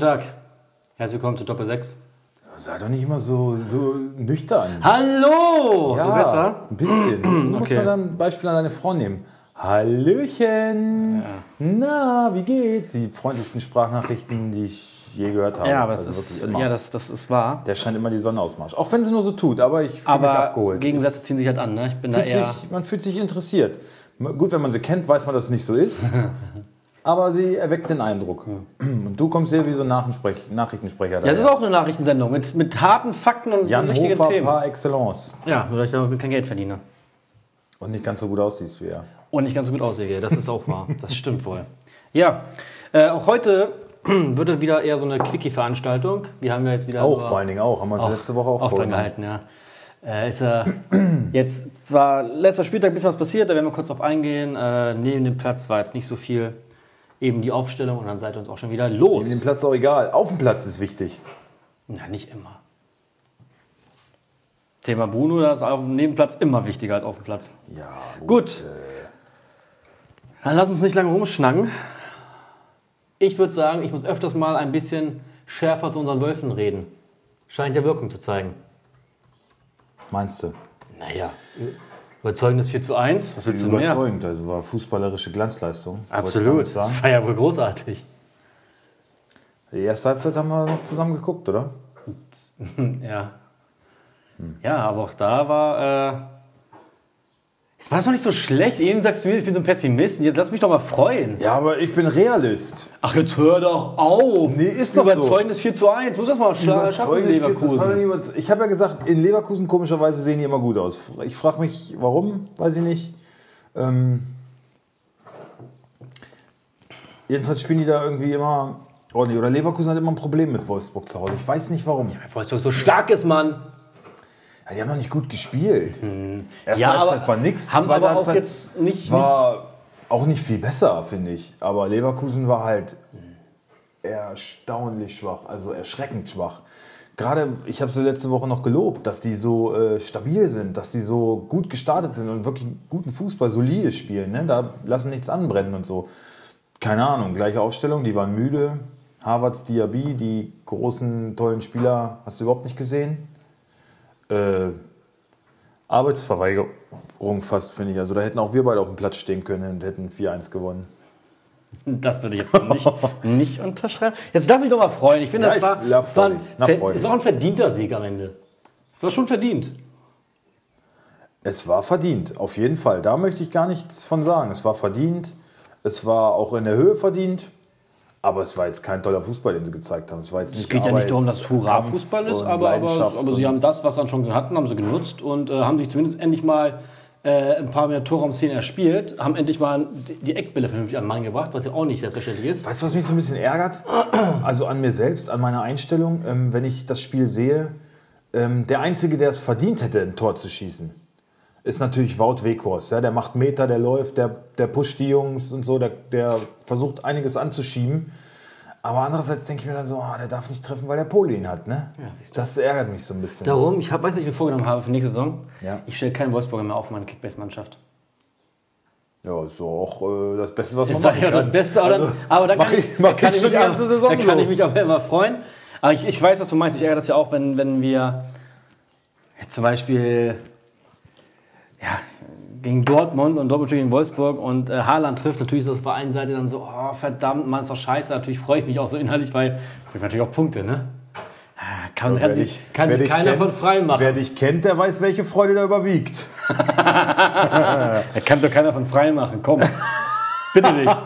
Tag. Herzlich willkommen zu Doppel 6. Sei doch nicht immer so, so nüchtern. Hallo! ja, So besser? Ein bisschen. Du musst Okay. mal dann ein Beispiel an deine Frau nehmen. Hallöchen! Na, wie geht's? Die freundlichsten Sprachnachrichten, die ich je gehört habe. Ja, aber das Also ist, wirklich immer. ja, das, das ist wahr. Der scheint immer die Sonne ausmarscht. Auch wenn sie nur so tut, aber ich fühle mich Aber abgeholt. Gegensätze ziehen sich halt an. Ne? Ich bin Fühlt da eher. sich, man fühlt sich interessiert. Gut, wenn man sie kennt, weiß man, dass es nicht so ist. aber sie erweckt den Eindruck. Und du kommst dir wie so ein Nachrichtensprech- Nachrichtensprecher. Ja, das ist auch eine Nachrichtensendung mit, mit harten Fakten und Jan richtigen Hofer Themen. par excellence. Ja, dass ich damit kein Geld verdiene. Und nicht ganz so gut aussiehst wie er. Und nicht ganz so gut aussehe. Das ist auch wahr. Das stimmt wohl. Ja, äh, auch heute wird es wieder eher so eine Quickie-Veranstaltung. Wir haben ja jetzt wieder. Auch vor allen Dingen auch. Haben wir uns letzte Woche auch, auch dran gehalten, ja. Äh, ist ja jetzt zwar letzter Spieltag ein bisschen was passiert, da werden wir kurz drauf eingehen. Äh, neben dem Platz war jetzt nicht so viel. Eben die Aufstellung und dann seid ihr uns auch schon wieder los. Neben dem Platz auch egal. Auf dem Platz ist wichtig. Na, nicht immer. Thema Bruno, das ist auf dem Nebenplatz immer wichtiger als auf dem Platz. Ja, Gut. Dann lass uns nicht lange rumschnacken. Ich würde sagen, ich muss öfters mal ein bisschen schärfer zu unseren Wölfen reden. Scheint ja Wirkung zu zeigen. Meinst du? Naja, überzeugendes 4 zu 1. Was willst du mehr? Überzeugend. Also war fußballerische Glanzleistung. Absolut. Das war ja wohl großartig. Die erste Halbzeit haben wir noch zusammen geguckt, oder? Ja. Ja, aber auch da war. Äh, jetzt war das doch nicht so schlecht. Eben sagst du mir, ich bin so ein Pessimist. Jetzt lass mich doch mal freuen. Ja, aber ich bin Realist. Ach, jetzt hör doch auf. Nee, ist doch so. Überzeugendes 4 zu 1. Muss das mal schla- schaffen, Leverkusen. 40 Ich habe ja gesagt, in Leverkusen komischerweise sehen die immer gut aus. Ich frage mich, warum, weiß ich nicht. Ähm, jedenfalls spielen die da irgendwie immer ordentlich. Oder Leverkusen hat immer ein Problem mit Wolfsburg zu Hause. Ich weiß nicht warum. Ja, Wolfsburg so stark ist, Mann. Die haben noch nicht gut gespielt. Erste Hm. Ja, Halbzeit war nix. haben zweite aber auch Halbzeit jetzt nicht- war auch nicht viel besser, finde ich. Aber Leverkusen war halt erstaunlich schwach, also erschreckend schwach. Gerade, ich habe sie letzte Woche noch gelobt, dass die so äh, stabil sind, dass die so gut gestartet sind und wirklich guten Fußball, solide spielen. Ne? Da lassen nichts anbrennen und so. Keine Ahnung, gleiche Aufstellung, die waren müde. Harvards, Diaby, die großen, tollen Spieler, hast du überhaupt nicht gesehen? Äh, Arbeitsverweigerung fast, finde ich. Also da hätten auch wir beide auf dem Platz stehen können und hätten 4-1 gewonnen. Das würde ich jetzt nicht, nicht unterschreiben. Jetzt lass mich doch mal freuen. Ich finde, Ja, das, ich- war, das, war ein, das war auch ein verdienter Sieg am Ende. Das war schon verdient. Es war verdient, auf jeden Fall. Da möchte ich gar nichts von sagen. Es war verdient. Es war auch in der Höhe verdient. Aber es war jetzt kein toller Fußball, den sie gezeigt haben. Es war jetzt nicht Es geht ja nicht darum, dass Hurra-Fußball ist, aber, aber, aber sie haben das, was sie dann schon hatten, haben sie genutzt und äh, haben sich zumindest endlich mal äh, ein paar mehr Torraumszenen erspielt, haben endlich mal die- die Eckbälle vernünftig an den Mann gebracht, was ja auch nicht selbstverständlich ist. Weißt du, was mich so ein bisschen ärgert? Also an mir selbst, an meiner Einstellung, ähm, wenn ich das Spiel sehe, ähm, der Einzige, der es verdient hätte, ein Tor zu schießen, ist natürlich Wout Weghorst. Ja? Der macht Meter, der läuft, der, der pusht die Jungs und so, der, der versucht einiges anzuschieben. Aber andererseits denke ich mir dann so, oh, der darf nicht treffen, weil der Pole ihn hat. Ne? Ja, das ärgert mich so ein bisschen. Darum, ich hab, weiß, was ich mir vorgenommen habe für nächste Saison. Ja. Ich stelle keinen Wolfsburger mehr auf meine Kickbase-Mannschaft. Ja, ist auch äh, das Beste, was man machen ja kann. das Beste, aber, dann, aber da mach kann ich- ich, kann ich mich ganze auch- Saison Da kann ich mich auch immer freuen. Aber ich, ich weiß, was du meinst. Mich ärgert das ja auch, wenn, wenn wir zum Beispiel ja, gegen Dortmund und Dortmund gegen Wolfsburg und äh, Haaland trifft. Natürlich ist das auf der einen Seite dann so, oh verdammt, Mann, ist doch scheiße. Natürlich freue ich mich auch so innerlich, weil ich will natürlich auch Punkte, ne? Ah, Kann, Wer sich, dich- kann sich keiner kennt- von frei machen. Wer dich kennt, der weiß, welche Freude da überwiegt. Da kann doch keiner von frei machen. Komm. Bitte nicht.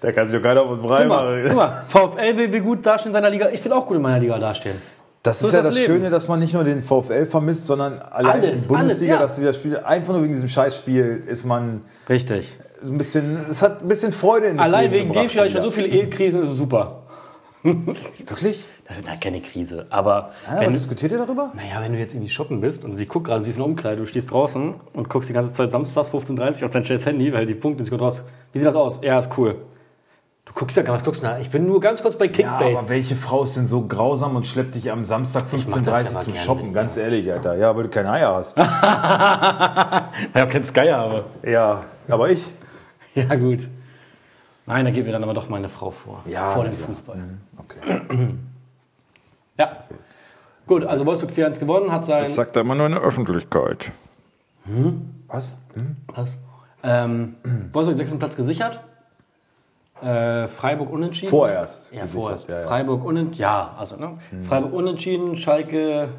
Da kann sich doch keiner von frei Guck mal, guck mal, VfL will, will gut dastehen in seiner Liga. Ich will auch gut in meiner Liga dastehen. Das So ist ist ja das das. Schöne, dass man nicht nur den VfL vermisst, sondern allein Alles, in der Bundesliga, alles, ja. dass sie das Spiel, einfach nur wegen diesem Scheißspiel ist man Richtig. so ein bisschen, es hat ein bisschen Freude in das Allein Leben wegen dem Spiel hatte ich schon so wieder. viele Ehekrisen, ist es super. Wirklich? Das ist halt keine Krise. Aber Ja, aber wenn, diskutiert ihr darüber? naja, wenn du jetzt irgendwie shoppen bist und sie guckt gerade, sie ist in der Umkleide, du stehst draußen und guckst die ganze Zeit samstags 15.30 Uhr auf dein scheiß Handy, weil die Punkte, sie kommt raus. Wie sieht das aus? Ja, ist cool. Du guckst ja, was guckst du da? Ich bin nur ganz kurz bei Ja, Kickbase. aber welche Frau ist denn so grausam und schleppt dich am Samstag mach das ja 15.30 mal Uhr zum gern Shoppen? mit, Ganz ehrlich, Alter. Ja, weil du keine Eier hast. ich auch keinen Sky habe. ja, aber ich. Ja, gut. Nein, da geht mir dann aber doch meine Frau vor. Ja, vor dem. Fußball. Okay. Ja. Gut, also Wolfsburg 4-1 gewonnen, hat sein. sagt er immer nur in der Öffentlichkeit. Was? Hm? Was? Ähm, Wolfsburg sechsten Platz gesichert. Äh, Freiburg unentschieden. Vorerst. Ja, vorerst. ja, ja. Freiburg unentschieden. Ja, also, ne? Freiburg unentschieden, Schalke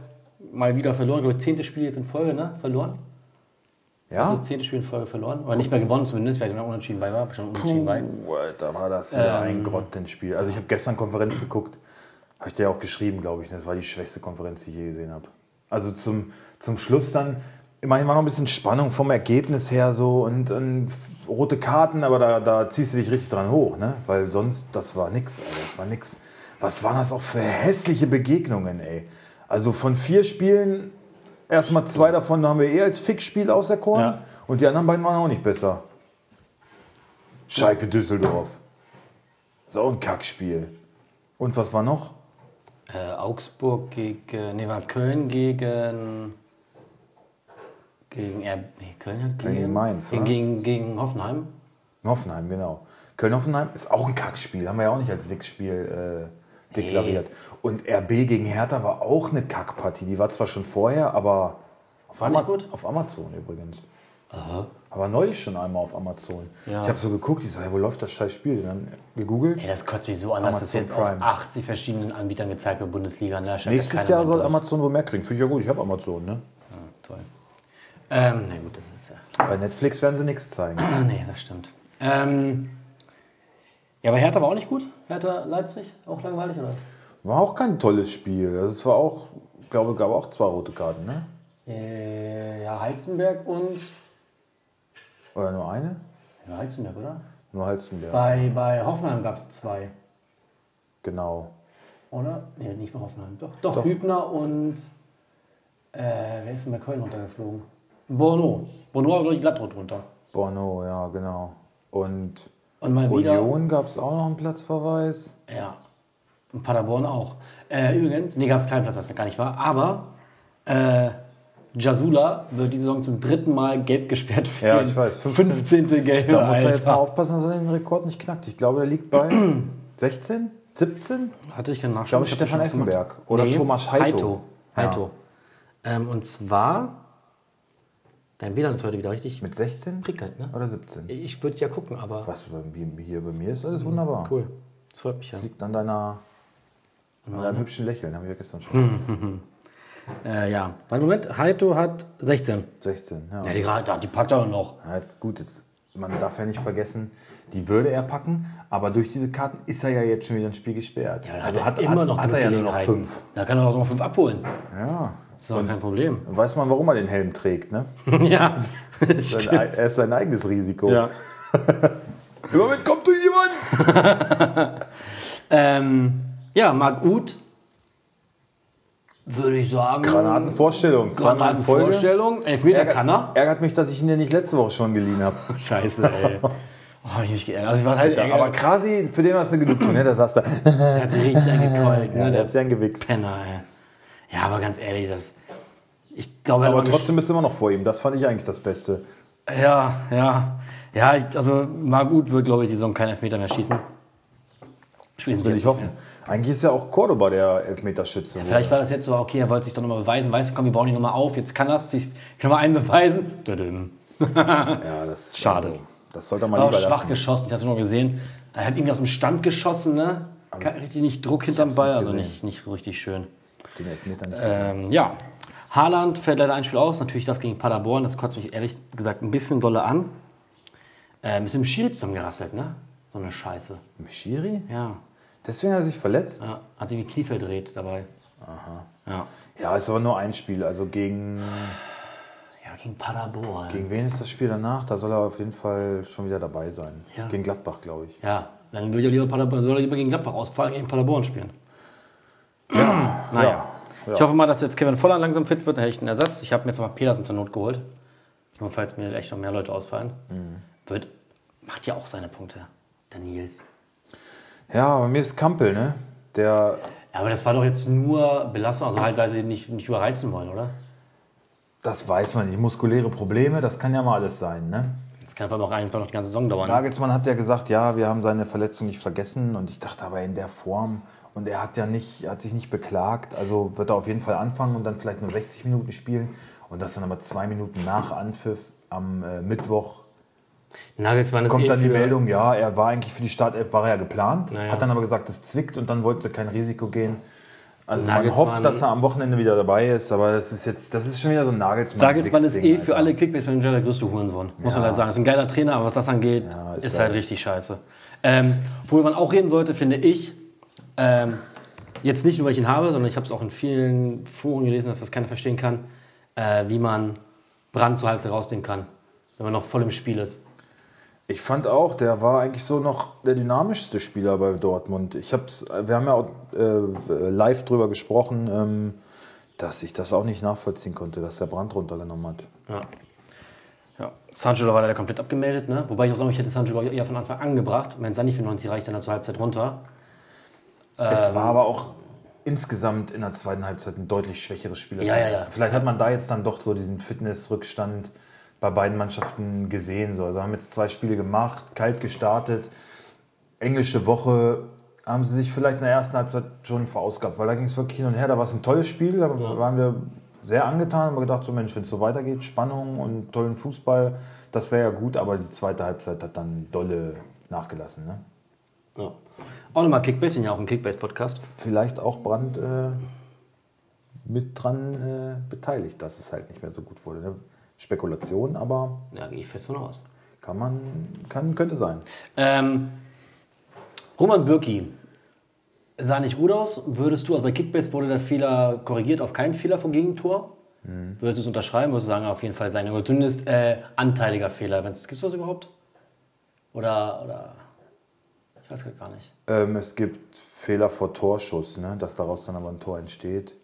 mal wieder verloren. Ich glaube, zehnte Spiel jetzt in Folge, ne? Verloren. Das Ja? ist das zehnte Spiel in Folge verloren. Oder nicht mehr gewonnen zumindest, es immer unentschieden bei war. Bestimmt unentschieden bei. Alter, war das wieder ein Grottenspiel. Also ich habe gestern Konferenz geguckt. Habe ich dir auch geschrieben, glaube ich. Das war die schwächste Konferenz, die ich je gesehen habe. Also zum, zum Schluss dann, immerhin war noch ein bisschen Spannung vom Ergebnis her so und, und rote Karten, aber da, da ziehst du dich richtig dran hoch, ne? Weil sonst, das war nix, Alter, das war nix. Was waren das auch für hässliche Begegnungen, ey? Also von vier Spielen, erstmal zwei davon haben wir eh als Fixspiel auserkoren Ja. und die anderen beiden waren auch nicht besser. Schalke Düsseldorf. Ist auch ein Kackspiel. Und was war noch? Äh, Augsburg gegen. Nee, war Köln gegen. Gegen. R nee, Köln hat gegen. Gegen Mainz, Gegen, gegen, gegen Hoffenheim. Hoffenheim, genau. Köln-Hoffenheim ist auch ein Kackspiel. Haben wir ja auch nicht als Wix-Spiel äh, deklariert. Und RB gegen Hertha war auch eine Kackpartie. Die war zwar schon vorher, aber auf, Ama- gut? auf Amazon übrigens. Aha. Aber neulich schon einmal auf Amazon. Ja. Ich habe so geguckt, ich so, hey, wo läuft das scheiß Spiel? Dann gegoogelt. Ey, das kotzt mich so an, dass das jetzt Prime. auf 80 verschiedenen Anbietern gezeigt wird, Bundesliga. Steigt Nächstes Jahr soll durch. Amazon wohl mehr kriegen. Finde ich ja gut, ich habe Amazon, ne? Ja, toll. Ähm, na gut, das ist ja. Bei Netflix werden sie nichts zeigen. Nee, das stimmt. Ähm, ja, aber Hertha war auch nicht gut. Hertha Leipzig, auch langweilig, oder? War auch kein tolles Spiel. Also es war auch, ich glaube, gab auch zwei rote Karten, ne? Äh, ja, Heizenberg und. Oder nur eine? Ja, Heizenberg, oder? Nur Halstenberg. Bei, bei Hoffenheim gab es zwei, Genau. oder? Nee, nicht bei Hoffenheim. Doch, doch, Doch. Hübner und. Äh, wer ist denn bei Köln runtergeflogen? Bono. Bono war, glaube ich, glatt runter. Bono, ja, genau. Und Und mal wieder. Union gab es auch noch einen Platzverweis. Ja. Und Paderborn auch. Äh, übrigens, nee, gab es keinen Platz, was gar nicht war. Aber äh, Jasula wird die Saison zum dritten Mal gelb gesperrt für Ja, ich weiß, 15. 15. Gelb. Da muss er jetzt mal aufpassen, dass er den Rekord nicht knackt. Ich glaube, der liegt bei 16, 17? Hatte ich gerne Ich glaube. Stefan. Effenberg. Oder Nee, Thomas Heito. Heito. Heito. Ja. Ähm, und zwar, dein WLAN ist heute wieder richtig Mit 16 prickelnd, ne? oder 17? Ich würde ja gucken, aber Was, wie- hier bei mir ist alles wunderbar. cool. Das freut mich ja. Liegt an deiner an deinem hübschen Lächeln, haben wir ja gestern Hm. schon. Äh, ja, warte Moment, Heito hat 16. 16, ja. Ja, die, die, die packt er noch. Ja, jetzt gut, jetzt, man darf ja nicht vergessen, die würde er packen, aber durch diese Karten ist er ja jetzt schon wieder ein Spiel gesperrt. Ja, also er hat, immer hat, noch hat er ja nur noch fünf. Da kann er auch noch fünf abholen. Ja. Ist doch kein Problem. Weiß man, warum er den Helm trägt. Ne? ja, Sein, er ist sein eigenes Risiko. ja. Moment kommt du jemand! Ähm, ja, Marc Uth, würde ich sagen. Granatenvorstellung. Granatenvorstellung. Elfmeter Ärgert, kann er. ärgert mich, dass ich ihn dir nicht letzte Woche schon geliehen habe. Scheiße, ey. Oh, hab ich mich geärgert. Also, was heißt Ja, ärgert? aber Krasi, für den hast du genug tun, ne? Da sagst du, Der hat sich richtig eingekeult, ne? der Der hat sich angewichst. Penner, ey. Ja, aber ganz ehrlich, das. Ich glaube, er Aber trotzdem bist du immer noch vor ihm. Das fand ich eigentlich das Beste. Ja, ja. Ja, also Marc Uth wird, glaube ich, die Saison keinen Elfmeter mehr schießen. Das will ich hoffen. Eigentlich ist ja auch Cordoba der Elfmeterschütze. Vielleicht war das jetzt so, okay, er wollte sich doch nochmal beweisen. Weißt du, komm, wir bauen ihn nochmal auf. Jetzt kann das sich nochmal einen beweisen. Ja, das, Schade. also, das sollte man lieber schwach lassen. geschossen, ich hatte es nur gesehen. Er hat irgendwie aus dem Stand geschossen, ne? Richtig nicht Druck hinterm Ball, nicht also nicht, nicht richtig schön. Den Elfmeter nicht Ähm, ja, Haaland fällt leider ein Spiel aus, natürlich das gegen Paderborn, das kotzt mich ehrlich gesagt ein bisschen dolle an. Ähm, ist im Schild zusammengerasselt, ne? So eine Scheiße. Schiri? Ja. Deswegen hat er sich verletzt? ja. Hat sich wie Knie verdreht dabei. Aha. Ja. Ja, ist aber nur ein Spiel. Also gegen, Ja, gegen Paderborn. gegen wen ist das Spiel danach? Da soll er auf jeden Fall schon wieder dabei sein. Ja. Gegen Gladbach, glaube ich. Ja, dann würde ich lieber Paderborn, soll er lieber gegen Gladbach ausfallen, gegen Paderborn spielen. Naja. Ja. Ich hoffe mal, dass jetzt Kevin Volland langsam fit wird, dann hätte ich einen Ersatz. Ich habe mir jetzt mal Petersen zur Not geholt. Nur falls mir echt noch mehr Leute ausfallen. Wird, macht ja auch seine Punkte, der Nils. Ja, bei mir ist Kampel, ne? Der, Ja, aber das war doch jetzt nur Belastung, also halt, weil sie nicht, nicht überreizen wollen, oder? das weiß man nicht. Muskuläre Probleme, das kann ja mal alles sein, ne? Das kann aber auch einfach noch die ganze Saison dauern. Nagelsmann hat ja gesagt, ja, wir haben seine Verletzung nicht vergessen. Und ich dachte aber in der Form. Und er hat ja nicht, er hat sich nicht beklagt. Also wird er auf jeden Fall anfangen und dann vielleicht nur 60 Minuten spielen. Und das dann aber zwei Minuten nach Anpfiff am äh, Mittwoch Nagelsmann ist kommt eh dann die Meldung, ja, er war eigentlich für die Startelf, war er ja geplant. Naja. Hat dann aber gesagt, es zwickt und dann wollte sie kein Risiko gehen. Also man Nagelsmann- hofft, dass er am Wochenende wieder dabei ist, aber das ist jetzt, das ist schon wieder so ein Nagelsmann. Nagelsmann ist eh Alter. für alle Kickbase-Manager der größte Hurensohn. Muss man Ja. leider sagen. Ist ein geiler Trainer, aber was das angeht, Ja, ist, ist halt halt- richtig scheiße. Ähm, worüber man auch reden sollte, finde ich, ähm, jetzt nicht nur, weil ich ihn habe, sondern ich habe es auch in vielen Foren gelesen, dass das keiner verstehen kann, äh, wie man Brand zur Halbzeit rausnehmen kann, wenn man noch voll im Spiel ist. Ich fand auch, der war eigentlich so noch der dynamischste Spieler bei Dortmund. Ich hab's, wir haben ja auch äh, live drüber gesprochen, ähm, dass ich das auch nicht nachvollziehen konnte, dass der Brand runtergenommen hat. Ja. Ja. Sancho war leider komplett abgemeldet, ne? Wobei ich auch sagen, ich hätte Sancho eher von Anfang an gebracht. Wenn Sani für 90 reicht, dann er zur Halbzeit runter. Es war aber auch insgesamt in der zweiten Halbzeit ein deutlich schwächeres Spiel als Ja, der ja, ja. Vielleicht hat man da jetzt dann doch so diesen Fitnessrückstand bei beiden Mannschaften gesehen. So. Also haben jetzt zwei Spiele gemacht, kalt gestartet. Englische Woche haben sie sich vielleicht in der ersten Halbzeit schon verausgabt, weil da ging es wirklich hin und her. Da war es ein tolles Spiel, da waren wir sehr angetan, haben gedacht, so Mensch, wenn es so weitergeht, Spannung und tollen Fußball, das wäre ja gut, aber die zweite Halbzeit hat dann dolle nachgelassen. Ne? Ja. Auch nochmal Kickbase, sind ja auch ein Kickbase-Podcast. vielleicht auch Brand äh, mit dran äh, beteiligt, dass es halt nicht mehr so gut wurde. Ne? Spekulation, aber Ja, gehe ich fest von aus. kann man, kann, könnte sein. Ähm, Roman Bürki sah nicht gut aus. Würdest du, also bei Kickbase wurde der Fehler korrigiert auf keinen Fehler vom Gegentor. Würdest du es unterschreiben? Würdest du sagen, auf jeden Fall sein, oder zumindest äh, anteiliger Fehler. Gibt es was überhaupt? Oder, oder, ich weiß gar nicht. Ähm, es gibt Fehler vor Torschuss, ne? dass daraus dann aber ein Tor entsteht.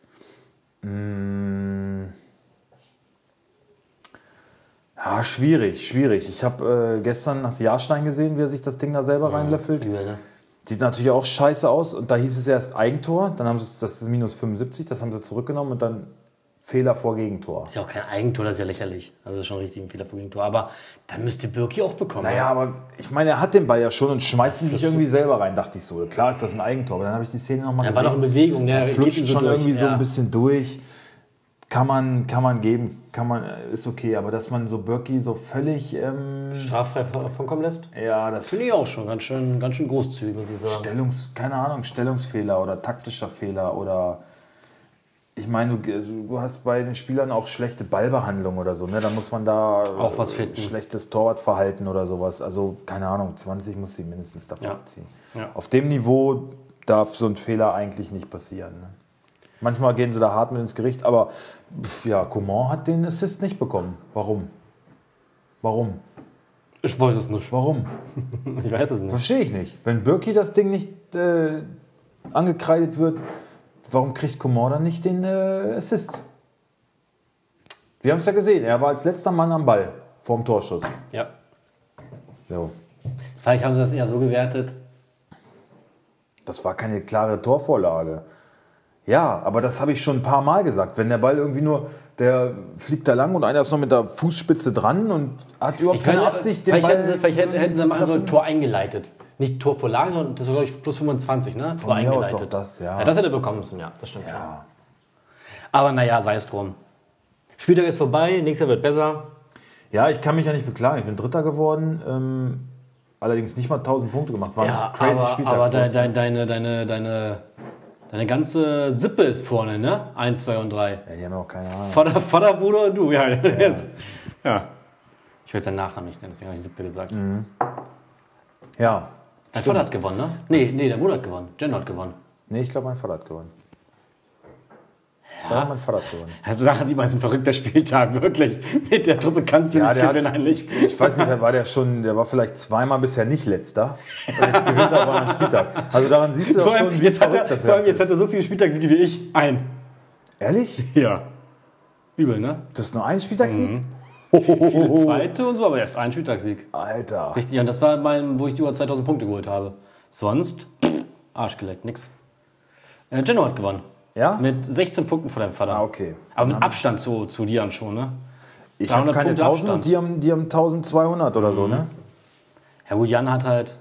Mm. Ja, schwierig, schwierig. Ich habe äh, gestern das Jahrstein gesehen, wie er sich das Ding da selber reinlöffelt. Übel, ne? Sieht natürlich auch scheiße aus. Und da hieß es erst Eigentor, dann haben sie es- das ist minus 75, das haben sie zurückgenommen und dann Fehler vor Gegentor. Ist ja auch kein Eigentor, das ist ja lächerlich. Also das ist schon richtig ein Fehler vor Gegentor. Aber dann müsste Bürki auch bekommen. Naja, aber ich meine, er hat den Ball ja schon und schmeißt ihn sich irgendwie selber rein, dachte ich so. Klar ist das ein Eigentor, aber dann habe ich die Szene nochmal Er gesehen. war noch in Bewegung, ne? Er Er flutscht so schon durch, irgendwie so ja. ein bisschen durch. Kann man, kann man geben, kann man, ist okay, aber dass man so Birki so völlig, ähm, Straffrei davonkommen lässt? ja, das Finde ich auch schon ganz schön, ganz schön großzügig, muss ich sagen. Stellungs, keine Ahnung, Stellungsfehler oder taktischer Fehler oder ich meine, du, also, du hast bei den Spielern auch schlechte Ballbehandlung oder so, ne? Da muss man da Auch was äh, finden. schlechtes Torwartverhalten oder sowas. Also, keine Ahnung, 20 muss sie mindestens davon Ja. abziehen. Ja. Auf dem Niveau darf so ein Fehler eigentlich nicht passieren. Ne? Manchmal gehen sie da hart mit ins Gericht, aber pf, ja, Coman hat den Assist nicht bekommen. Warum? Warum? Ich weiß es nicht. Warum? Ich weiß es nicht. Verstehe ich nicht. Wenn Birki das Ding nicht äh, angekreidet wird, warum kriegt Coman dann nicht den äh, Assist? Wir haben es ja gesehen, er war als letzter Mann am Ball vorm Torschuss. Ja. So. Vielleicht haben sie das eher so gewertet. Das war keine klare Torvorlage. Ja, aber das habe ich schon ein paar Mal gesagt. Wenn der Ball irgendwie nur, der fliegt da lang und einer ist noch mit der Fußspitze dran und hat überhaupt keine meine, Absicht, den vielleicht Ball hätten sie, vielleicht hätten, sie mal so ein. Tor eingeleitet. Nicht Torvorlage, sondern das war, glaube ich, plus 25, ne? Tor aus eingeleitet. das, ja. das hätte er bekommen müssen, ja. Das stimmt schon. Ja. Aber naja, sei es drum. Spieltag ist vorbei, nächster wird besser. Ja, ich kann mich ja nicht beklagen. Ich bin Dritter geworden. Ähm, allerdings nicht mal 1000 Punkte gemacht. War ein Ja, crazy aber, Spieltag. aber de, für uns. de, deine, deine, deine, deine ganze Sippe ist vorne, ne? Eins, zwei und drei. ja, die haben ja auch keine Ahnung. Vater, Vater, Bruder und du, ja. Jetzt. ja. Ich will seinen Nachnamen nicht nennen, deswegen habe ich Sippe gesagt. Mhm. Ja. Dein Vater hat gewonnen, ne? Nee, nee, der Bruder hat gewonnen. Jen hat gewonnen. Nee, ich glaube, mein Vater hat gewonnen. Ja, mein Vater hat gewonnen. Da sieht man, ist ein verrückter Spieltag, wirklich. Mit der Truppe kannst du Ja, nicht der hat- gewinnen eigentlich. Ich weiß nicht, war der schon, der war vielleicht zweimal bisher nicht letzter. Und jetzt gewinnt er aber einen Spieltag. Also daran siehst du doch schon, wie jetzt, hat er, verrückt das vor allem jetzt hat er so viele Spieltagssiege wie ich. Ein. Ehrlich? Ja. Übel, ne? Du hast nur einen Spieltagssieg? Mhm. Viele zweite und so, aber erst ein Spieltagssieg. Alter. Richtig, und das war mein, wo ich über 2000 Punkte geholt habe. Sonst, Arsch geleckt, nix. Äh, Geno hat gewonnen. Ja? Mit 16 Punkten vor deinem Vater. Ah, okay. Aber mit Abstand zu, zu Dian schon, ne? Ich habe 300 keine Punkte 1000 und Abstand. die haben, die haben 1200 oder so, ne? Ja gut, Jan hat halt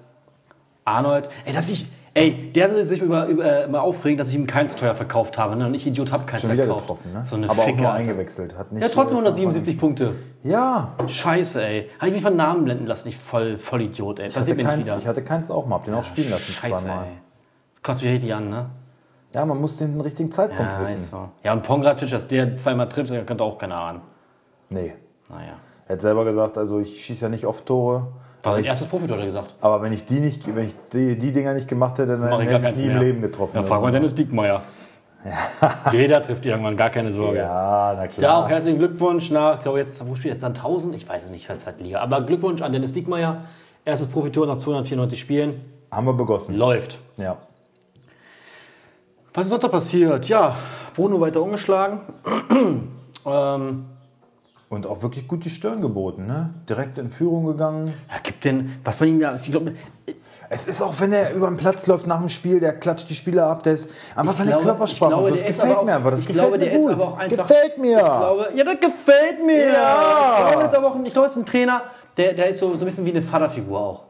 Arnold. Ey, dass ich, ey, der soll sich über, über, äh, mal aufregen, dass ich ihm keins teuer verkauft habe. Ne? Und ich Idiot habe keins Schon wieder verkauft. getroffen, ne? So eine Aber Ficke, auch nur Alter. eingewechselt. Hat nicht, Ja, trotzdem äh, 177 Punkte. Ja, Scheiße, ey. Habe ich mich von Namen blenden lassen. Ich voll, voll Idiot, ey. ich hatte, keins, ich hatte keins auch mal. Hab den auch spielen lassen Scheiße, zweimal. ey. Das kotzt mich richtig an, ne? Ja, man muss den richtigen Zeitpunkt Ja, wissen. so. ja und Pongracic, dass der zweimal trifft, der könnte auch keiner ahnen. Nee. Naja. Er hat selber gesagt, also ich schieße ja nicht oft Tore. War Aber, sein ich, erstes Profitor, gesagt. aber wenn ich die nicht, wenn ich die, die Dinger nicht gemacht hätte, dann ich hätte ich keins nie im mehr. Leben getroffen. Ja, frag mal Dennis Diekmeyer. Jeder trifft irgendwann, gar keine Sorge. Ja, na Da klar. auch herzlichen Glückwunsch nach, ich glaube jetzt, wo spielt jetzt dann 1000? Ich weiß es nicht, seit zweiten Liga. Aber Glückwunsch an Dennis Diekmeyer. Erstes Profitor nach 294 Spielen. Haben wir begossen. Läuft. Ja. Was ist sonst noch passiert? Ja, Bruno weiter umgeschlagen. ähm, Und auch wirklich gut die Stirn geboten, ne? Direkt in Führung gegangen. ja, gibt den, was man ihm ja, ich glaube, Es ist auch, wenn er über den Platz läuft nach dem Spiel, der klatscht die Spieler ab, der ist einfach seine Körpersprache. glaube, so. das gefällt mir einfach. Das ich gefällt glaube, mir der ist aber auch einfach- gefällt mir. Glaube, ja, das gefällt mir. Ja. Ich glaube, das ist aber auch ein, ich glaube, das ist ein Trainer, der, der ist so, so ein bisschen wie eine Vaterfigur auch.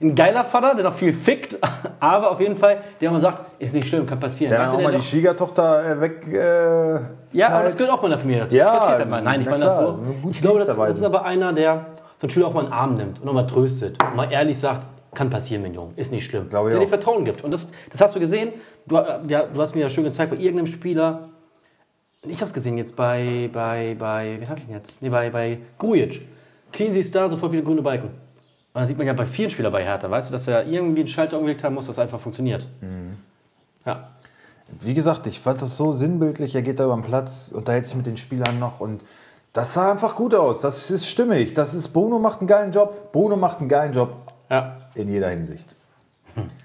Ein geiler Vater, der noch viel fickt, aber auf jeden Fall, der immer sagt, ist nicht schlimm, kann passieren. der dann auch mal der die Schwiegertochter äh, weg. Äh, ja, aber halt. das gehört auch meiner Familie dazu. Ja, Das passiert halt mal. Nein, ich meine das so. Ich glaube, das, das ist aber einer, der so einen Spieler auch mal in den Arm nimmt und nochmal tröstet und mal ehrlich sagt, kann passieren, mein Junge, ist nicht schlimm. Glaube der dir. Vertrauen gibt. Und das, das hast du gesehen. Du, ja, du hast mir ja schön gezeigt, bei irgendeinem Spieler, ich habe es gesehen jetzt bei, bei, bei, wen habe ich denn jetzt? Nee, bei, bei Grujic. Cleansy ist da, sofort wieder grüne Balken. Und das sieht man ja bei vielen Spielern bei Hertha, weißt du, dass er irgendwie einen Schalter umgelegt haben muss, dass einfach funktioniert. Mhm. Ja. Wie gesagt, ich fand das so sinnbildlich. Er geht da über den Platz, unterhält sich mit den Spielern noch und das sah einfach gut aus. Das ist stimmig. Das ist Bruno macht einen geilen Job. Bruno macht einen geilen Job Ja. in jeder Hinsicht.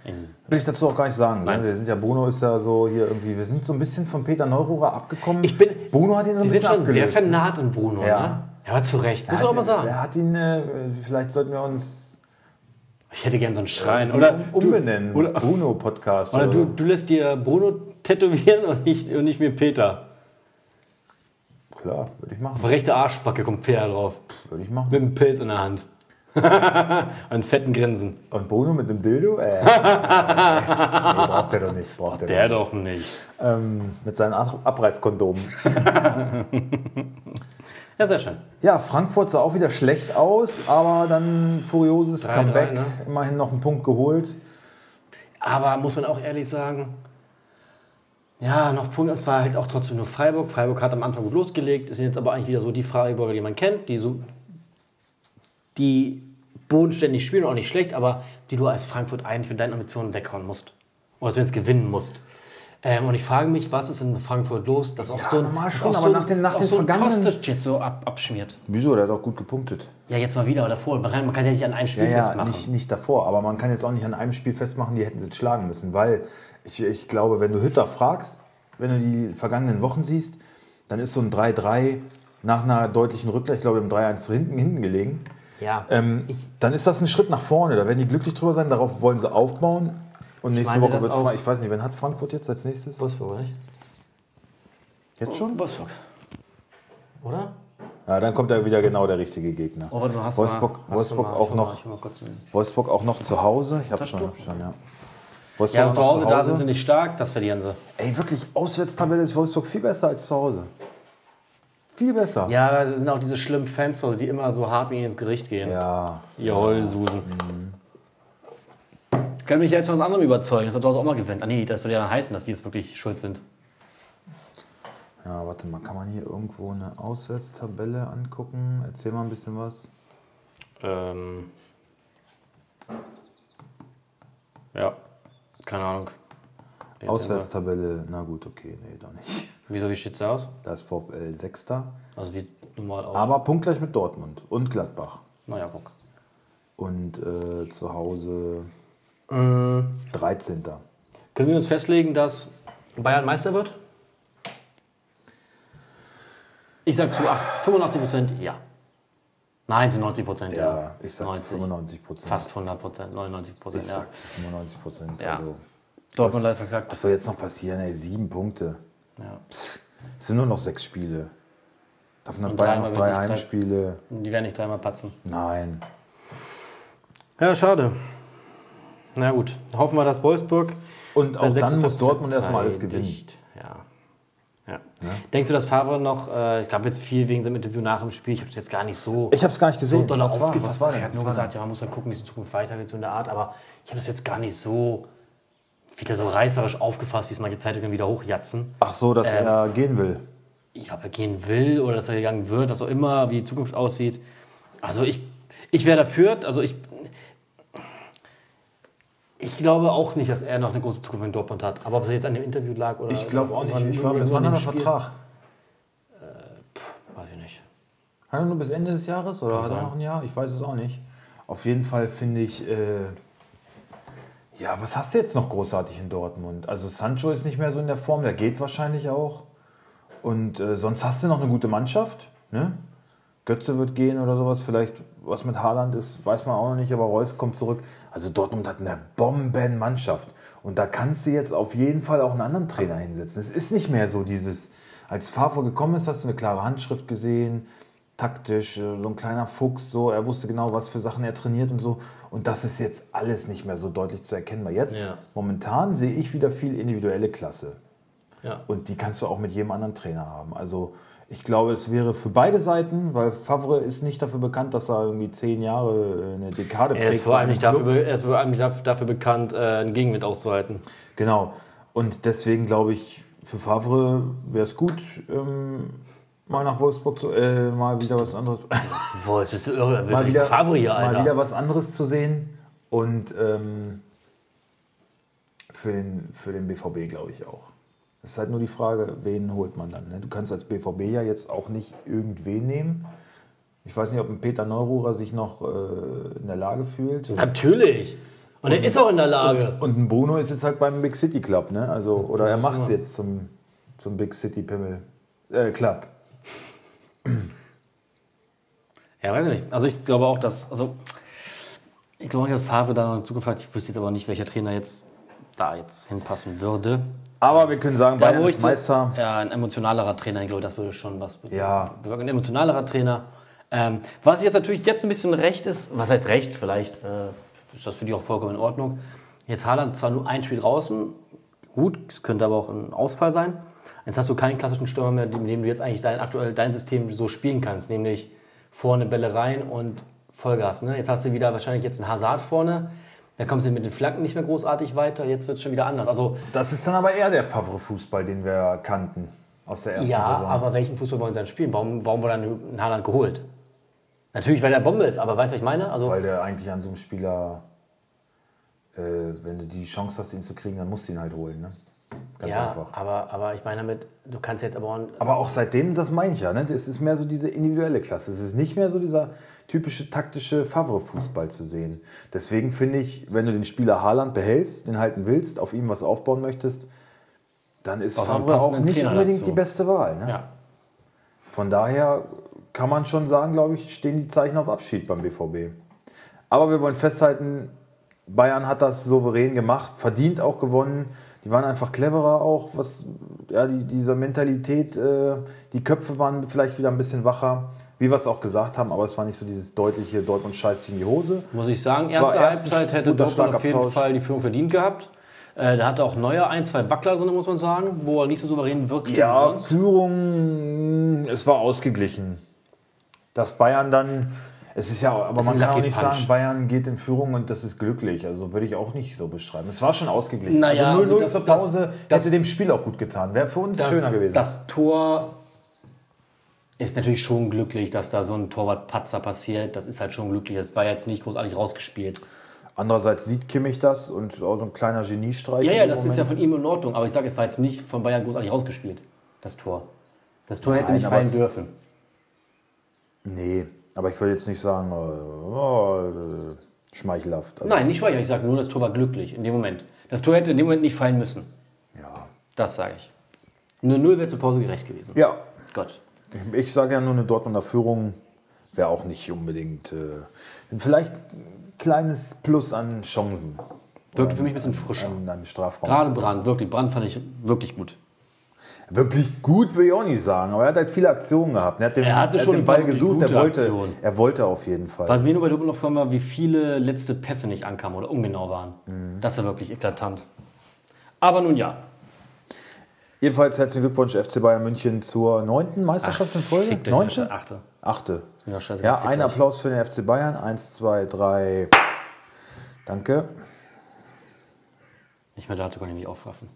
In- Will ich dazu auch gar nicht sagen. Ne? Nein. Wir sind ja, Bruno ist ja so hier irgendwie, wir sind so ein bisschen von Peter Neururer abgekommen. Ich bin- Bruno hat ihn so ein Die sind bisschen schon sehr abgelöst. ne? vernarrt in Bruno, Ja. ne? Ja, aber zu Recht, muss man auch mal sagen. Er hat ihn, äh, vielleicht sollten wir uns Ich hätte gern so einen Schrein. Oder, um, umbenennen. oder, Bruno Podcast. oder du, du lässt dir Bruno tätowieren und nicht, und nicht mir Peter. Klar, würde ich machen. Auf rechte Arschbacke kommt Peter drauf. Würde ich machen. Mit einem Pilz in der Hand. und fetten Grinsen. Und Bruno mit dem Dildo? Äh. nee, braucht er doch nicht. Braucht er Der doch doch nicht. nicht. Ähm, mit seinen Ab- Abreißkondomen. Ja, sehr schön. Ja, Frankfurt sah auch wieder schlecht aus, aber dann furioses 3-3, Comeback. ne? Immerhin noch einen Punkt geholt. Aber muss man auch ehrlich sagen, ja, noch Punkt, es war halt auch trotzdem nur Freiburg. Freiburg hat am Anfang gut losgelegt, es sind jetzt aber eigentlich wieder so die Freiburger, die man kennt, die so, die bodenständig spielen, auch nicht schlecht, aber die du als Frankfurt eigentlich mit deinen Ambitionen weghauen musst. Oder zumindest gewinnen musst. Ähm, und ich frage mich, was ist in Frankfurt los, dass auch Ja, so ein, normal schon, aber so, nach den- nach auch den so ein vergangenen- Kostic jetzt so ab, abschmiert. Wieso? Der hat auch gut gepunktet. Ja, jetzt mal wieder, aber davor. Man kann, man kann ja nicht an einem Spiel Ja, ja, festmachen. nicht, nicht davor. Aber man kann jetzt auch nicht an einem Spiel festmachen, die hätten sie jetzt schlagen müssen. Weil ich, ich glaube, wenn du Hütter fragst, wenn du die vergangenen Wochen siehst, dann ist so ein 3-3 nach einer deutlichen Rückgleich, ich glaube, im 3-1 hinten, hinten gelegen. Ja, Ähm, dann ist das ein Schritt nach vorne. Da werden die glücklich drüber sein. Darauf wollen sie aufbauen. Und nächste meine, Woche wird auch- Fra- ich weiß nicht, wen hat Frankfurt jetzt als nächstes? Wolfsburg, oder nicht? Jetzt schon? Wolfsburg. Oder? Ja, dann kommt da wieder genau der richtige Gegner. Oh, Wolfsburg, du mal, hast Wolfsburg mal, auch noch, mal. Wolfsburg auch noch zu Hause. Ich habe schon, hab schon, ja. Wolfsburg Ja, zu noch Hause, da sind sie nicht stark, das verlieren sie. Ey, wirklich, Auswärtstabelle ist Wolfsburg viel besser als zu Hause. Viel besser. Ja, es sind auch diese schlimmen Fans, zu Hause, die immer so hart mit ihnen ins Gericht gehen. Ja. Ihr Heulsusen. Ich kann mich jetzt von was anderem überzeugen, dass er dort auch mal gewinnt. Ah nee, das würde ja dann heißen, dass die jetzt wirklich schuld sind. Ja, warte mal, kann man hier irgendwo eine Auswärtstabelle angucken? Erzähl mal ein bisschen was. Ähm. Ja, keine Ahnung. Den Auswärtstabelle, na gut, okay, nee, doch nicht. Wieso, wie steht's da aus? Da ist VfL Sechster, Also wie normal auch. aber punktgleich mit Dortmund und Gladbach. naja, guck. Und äh, zu Hause Mhm. 13. Können wir uns festlegen, dass Bayern Meister wird? Ich sag zu 8, 85 Prozent ja. Nein, zu 90 Prozent ja. Ja, ich sag 90. 95 Prozent. Fast 100 Prozent, 99 Ich Prozent, ja. sag zu 95 Prozent. Ja. Also, Dortmund leider verkackt. was soll jetzt noch passieren? Ey, sieben Punkte. Ja. Psst, es sind nur noch sechs Spiele. Davon hat Bayern noch drei- Heimspiele. Die werden nicht dreimal patzen. Nein. Ja, schade. Na gut, hoffen wir, dass Wolfsburg. Und auch dann muss Dortmund erstmal alles gewinnen. verteidigt. Ja. ja. Denkst du, dass Favre noch, äh, ich glaube jetzt viel wegen seinem Interview nach dem Spiel, ich habe es jetzt gar nicht so, Ich habe es gar nicht so gesehen. doll Was aufgefasst. war er hat nur war gesagt, ja, man muss dann gucken, wie es in Zukunft weitergeht, so in der Art, aber ich habe das jetzt gar nicht so wieder so reißerisch aufgefasst, wie es manche Zeitungen wieder hochjatzen. Ach so, dass Ähm, er gehen will. Ja, ob er gehen will oder dass er gegangen wird, was auch immer, wie die Zukunft aussieht. Also ich, ich wäre dafür, also ich, ich glaube auch nicht, dass er noch eine große Zukunft in Dortmund hat. Aber ob es jetzt an dem Interview lag oder. Ich glaube auch nicht. irgendwann- Ich war, bis wann hat er Spiel, Vertrag? Weiß ich nicht. Hat er nur bis Ende des Jahres oder Kann hat er sein. noch ein Jahr? Ich weiß es auch nicht. Auf jeden Fall finde ich, äh, ja, was hast du jetzt noch großartig in Dortmund? Also Sancho ist nicht mehr so in der Form, der geht wahrscheinlich auch. Und äh, sonst hast du noch eine gute Mannschaft. Ne? Götze wird gehen oder sowas. Vielleicht was mit Haaland ist, weiß man auch noch nicht, aber Reus kommt zurück. Also Dortmund hat eine Bombenmannschaft. Und da kannst du jetzt auf jeden Fall auch einen anderen Trainer hinsetzen. Es ist nicht mehr so dieses, als Favre gekommen ist, hast du eine klare Handschrift gesehen, taktisch, äh, so ein kleiner Fuchs, so, er wusste genau, was für Sachen er trainiert und so. Und das ist jetzt alles nicht mehr so deutlich zu erkennbar. Jetzt, Ja. momentan, sehe ich wieder viel individuelle Klasse. Ja. Und die kannst du auch mit jedem anderen Trainer haben. Also ich glaube, es wäre für beide Seiten, weil Favre ist nicht dafür bekannt, dass er irgendwie zehn Jahre äh, eine Dekade Er ist prägt vor allem nicht dafür, er ist vor allem dafür bekannt, äh, einen Gegenwind auszuhalten. Genau. Und deswegen glaube ich, für Favre wäre es gut, ähm, mal nach Wolfsburg zu, äh, mal wieder was anderes, Boah, jetzt bist du irre. Willst mal wieder, Favre hier, mal wieder Alter? was anderes zu sehen. Und ähm, für, den, für den BVB glaube ich auch. Es ist halt nur die Frage, wen holt man dann. Ne? Du kannst als BVB ja jetzt auch nicht irgendwen nehmen. Ich weiß nicht, ob ein Peter Neururer sich noch äh, in der Lage fühlt. Natürlich. Und er ist auch in der Lage. Und ein Bruno ist jetzt halt beim Big City Club, ne? Also, oder er macht es jetzt zum, zum Big City Pimmel. Äh, Club. Ja, weiß ich nicht. Also ich glaube auch, dass, also ich glaube nicht, dass Favre da noch in Zukunft hat. Ich wüsste jetzt aber nicht, welcher Trainer jetzt da jetzt hinpassen würde. Aber wir können sagen, Bayern ist ich Meister. Ja, ein emotionalerer Trainer, ich glaube, das würde schon was bewirken. Ja. Ein emotionalerer Trainer. Ähm, was jetzt natürlich jetzt ein bisschen recht ist, was heißt recht? Vielleicht äh, ist das für die auch vollkommen in Ordnung. Jetzt Haaland zwar nur ein Spiel draußen, gut, es könnte aber auch ein Ausfall sein. Jetzt hast du keinen klassischen Stürmer mehr, mit dem du jetzt eigentlich dein aktuell dein System so spielen kannst, nämlich vorne Bälle rein und Vollgas. Ne? Jetzt hast du wieder wahrscheinlich jetzt einen Hazard vorne. Da kommst du mit den Flanken nicht mehr großartig weiter. Jetzt wird es schon wieder anders. Also Das ist dann aber eher der Favre-Fußball, den wir kannten aus der ersten Ja, Saison. aber welchen Fußball wollen sie dann spielen? Warum, warum wurde dann ein Haaland geholt? Natürlich, weil der Bombe ist, aber weißt du, was ich meine? Also, Weil der eigentlich an so einem Spieler, äh, wenn du die Chance hast, ihn zu kriegen, dann musst du ihn halt holen. Ne? Ganz ja, einfach. aber, aber ich meine damit, du kannst jetzt aber auch, Aber auch seitdem, das meine ich ja, ne? es ist mehr so diese individuelle Klasse. Es ist nicht mehr so dieser typische taktische Favre-Fußball zu sehen. Deswegen finde ich, wenn du den Spieler Haaland behältst, den halten willst, auf ihm was aufbauen möchtest, dann ist Auch Favre auch nicht Trainer unbedingt dazu. die beste Wahl. Ne? ja. Von daher kann man schon sagen, glaube ich, stehen die Zeichen auf Abschied beim BVB. Aber wir wollen festhalten, Bayern hat das souverän gemacht, verdient auch gewonnen. Die waren einfach cleverer auch, was ja, die, diese Mentalität, äh, die Köpfe waren vielleicht wieder ein bisschen wacher, wie wir es auch gesagt haben, aber es war nicht so dieses deutliche Dortmund scheißt in die Hose. Muss ich sagen, Es erste Halbzeit hätte Dortmund auf jeden. Fall die Führung verdient gehabt. Äh, da hatte auch Neuer ein, zwei Wackler drin, muss man sagen, wo er nicht so souverän wirkte Ja. Führung, es war ausgeglichen. Dass Bayern dann, es ist ja, aber ist man kann auch nicht Punch. sagen, Bayern geht in Führung und das ist glücklich. Also würde ich auch nicht so beschreiben. Es war schon ausgeglichen. Naja, also 0-0 also das- zur das- Pause das- hätte dem Spiel auch gut getan. Wäre für uns Das, schöner gewesen. das Tor ist natürlich schon glücklich, dass da so ein Torwart-Patzer passiert. Das ist halt schon glücklich. Das war jetzt nicht großartig rausgespielt. Andererseits sieht Kimmich das und auch so ein kleiner Geniestreich. Ja, ja, das ist ja Moment. von ihm in Ordnung. Aber ich sage, es war jetzt nicht von Bayern großartig rausgespielt, das Tor. Das Tor hätte Nein, nicht aber fallen dürfen. Nee, aber ich will jetzt nicht sagen, äh, oh, äh, schmeichelhaft. Also, Nein, nicht schwach. Ich sage nur, das Tor war glücklich in dem Moment. Das Tor hätte in dem Moment nicht fallen müssen. Ja. Das sage ich. Nur 0 wäre zur Pause gerecht gewesen. ja, Gott. Ich, ich sage ja nur eine Dortmunder Führung wäre auch nicht unbedingt. Äh, vielleicht ein kleines Plus an Chancen. Wirkte für mich ein bisschen frischer. An, an Strafraum. Gerade Brand, wirklich. Brand fand ich wirklich gut. Wirklich gut will ich auch nicht sagen, aber er hat halt viele Aktionen gehabt. Er hat den, Er hatte schon den Ball gesucht, er wollte, er wollte auf jeden Fall. Was mir nur bei Dortmund aufgefallen war, wie viele letzte Pässe nicht ankamen oder ungenau waren. Mhm. Das ist ja wirklich eklatant. Aber nun ja. Jedenfalls herzlichen Glückwunsch FC Bayern München zur neunten Meisterschaft in Folge. Neunte? Achte. Achte. Ja, scheiße, Ja, ein. Applaus für den FC Bayern. Eins, zwei, drei. Danke. Nicht mehr dazu kann ich nicht aufraffen.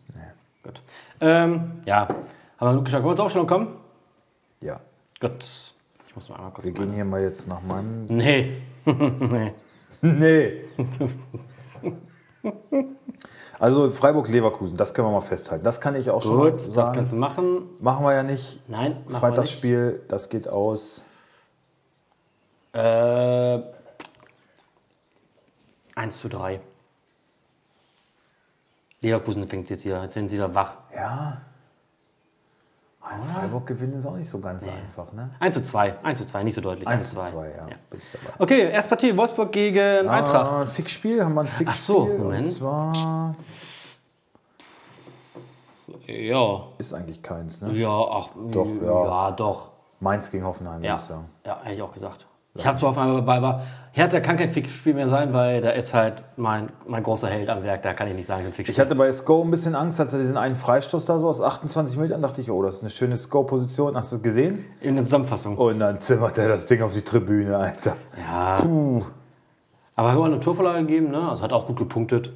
Gut. Ähm, ja, haben wir genug geschafft. Wollen wir zur Aufstellung kommen? Ja. Gut. Ich muss noch einmal kurz. Wir gehen hier mal jetzt nach meinem. Nee. nee. Nee. Also Freiburg-Leverkusen, das können wir mal festhalten. Das kann ich auch schon mal Gut, das sagen. kannst du machen. Machen wir ja nicht. Nein, machen wir nicht. Freitagsspiel, das geht aus. Äh, 1 zu 3. Leverkusen fängt jetzt hier. Jetzt sind sie wieder wach. Ja. Ein Freiburg-Gewinn ist auch nicht so ganz einfach, ne? 1 zu 2. 1 zu 2, nicht so deutlich. 1 zu 2, ja. Bin ich dabei. Okay, erste Partie Wolfsburg gegen Eintracht. Ah, ein Fixspiel, haben wir ein Fixspiel. so, Moment. Und zwar Ja. ist eigentlich keins, ne? Ja, ach. Doch, ja. Ja, doch. Mainz gegen Hoffenheim, würde Ja, ich sagen. ja hätte ich auch gesagt. Ich habe zwar auf einmal dabei, aber Hertha kann kein Fixspiel mehr sein, weil da ist halt mein, mein großer Held am Werk. Da kann ich nicht sagen, ein Ich Fixspiel. hatte bei Sko ein bisschen Angst, als er diesen einen Freistoß da so aus 28 Metern dachte ich, oh, das ist eine schöne Sko-Position. Hast du es gesehen? In der Zusammenfassung. Und dann zimmert er das Ding auf die Tribüne, Alter. Ja. Aber hat auch eine Torvorlage gegeben, ne? Also hat auch gut gepunktet.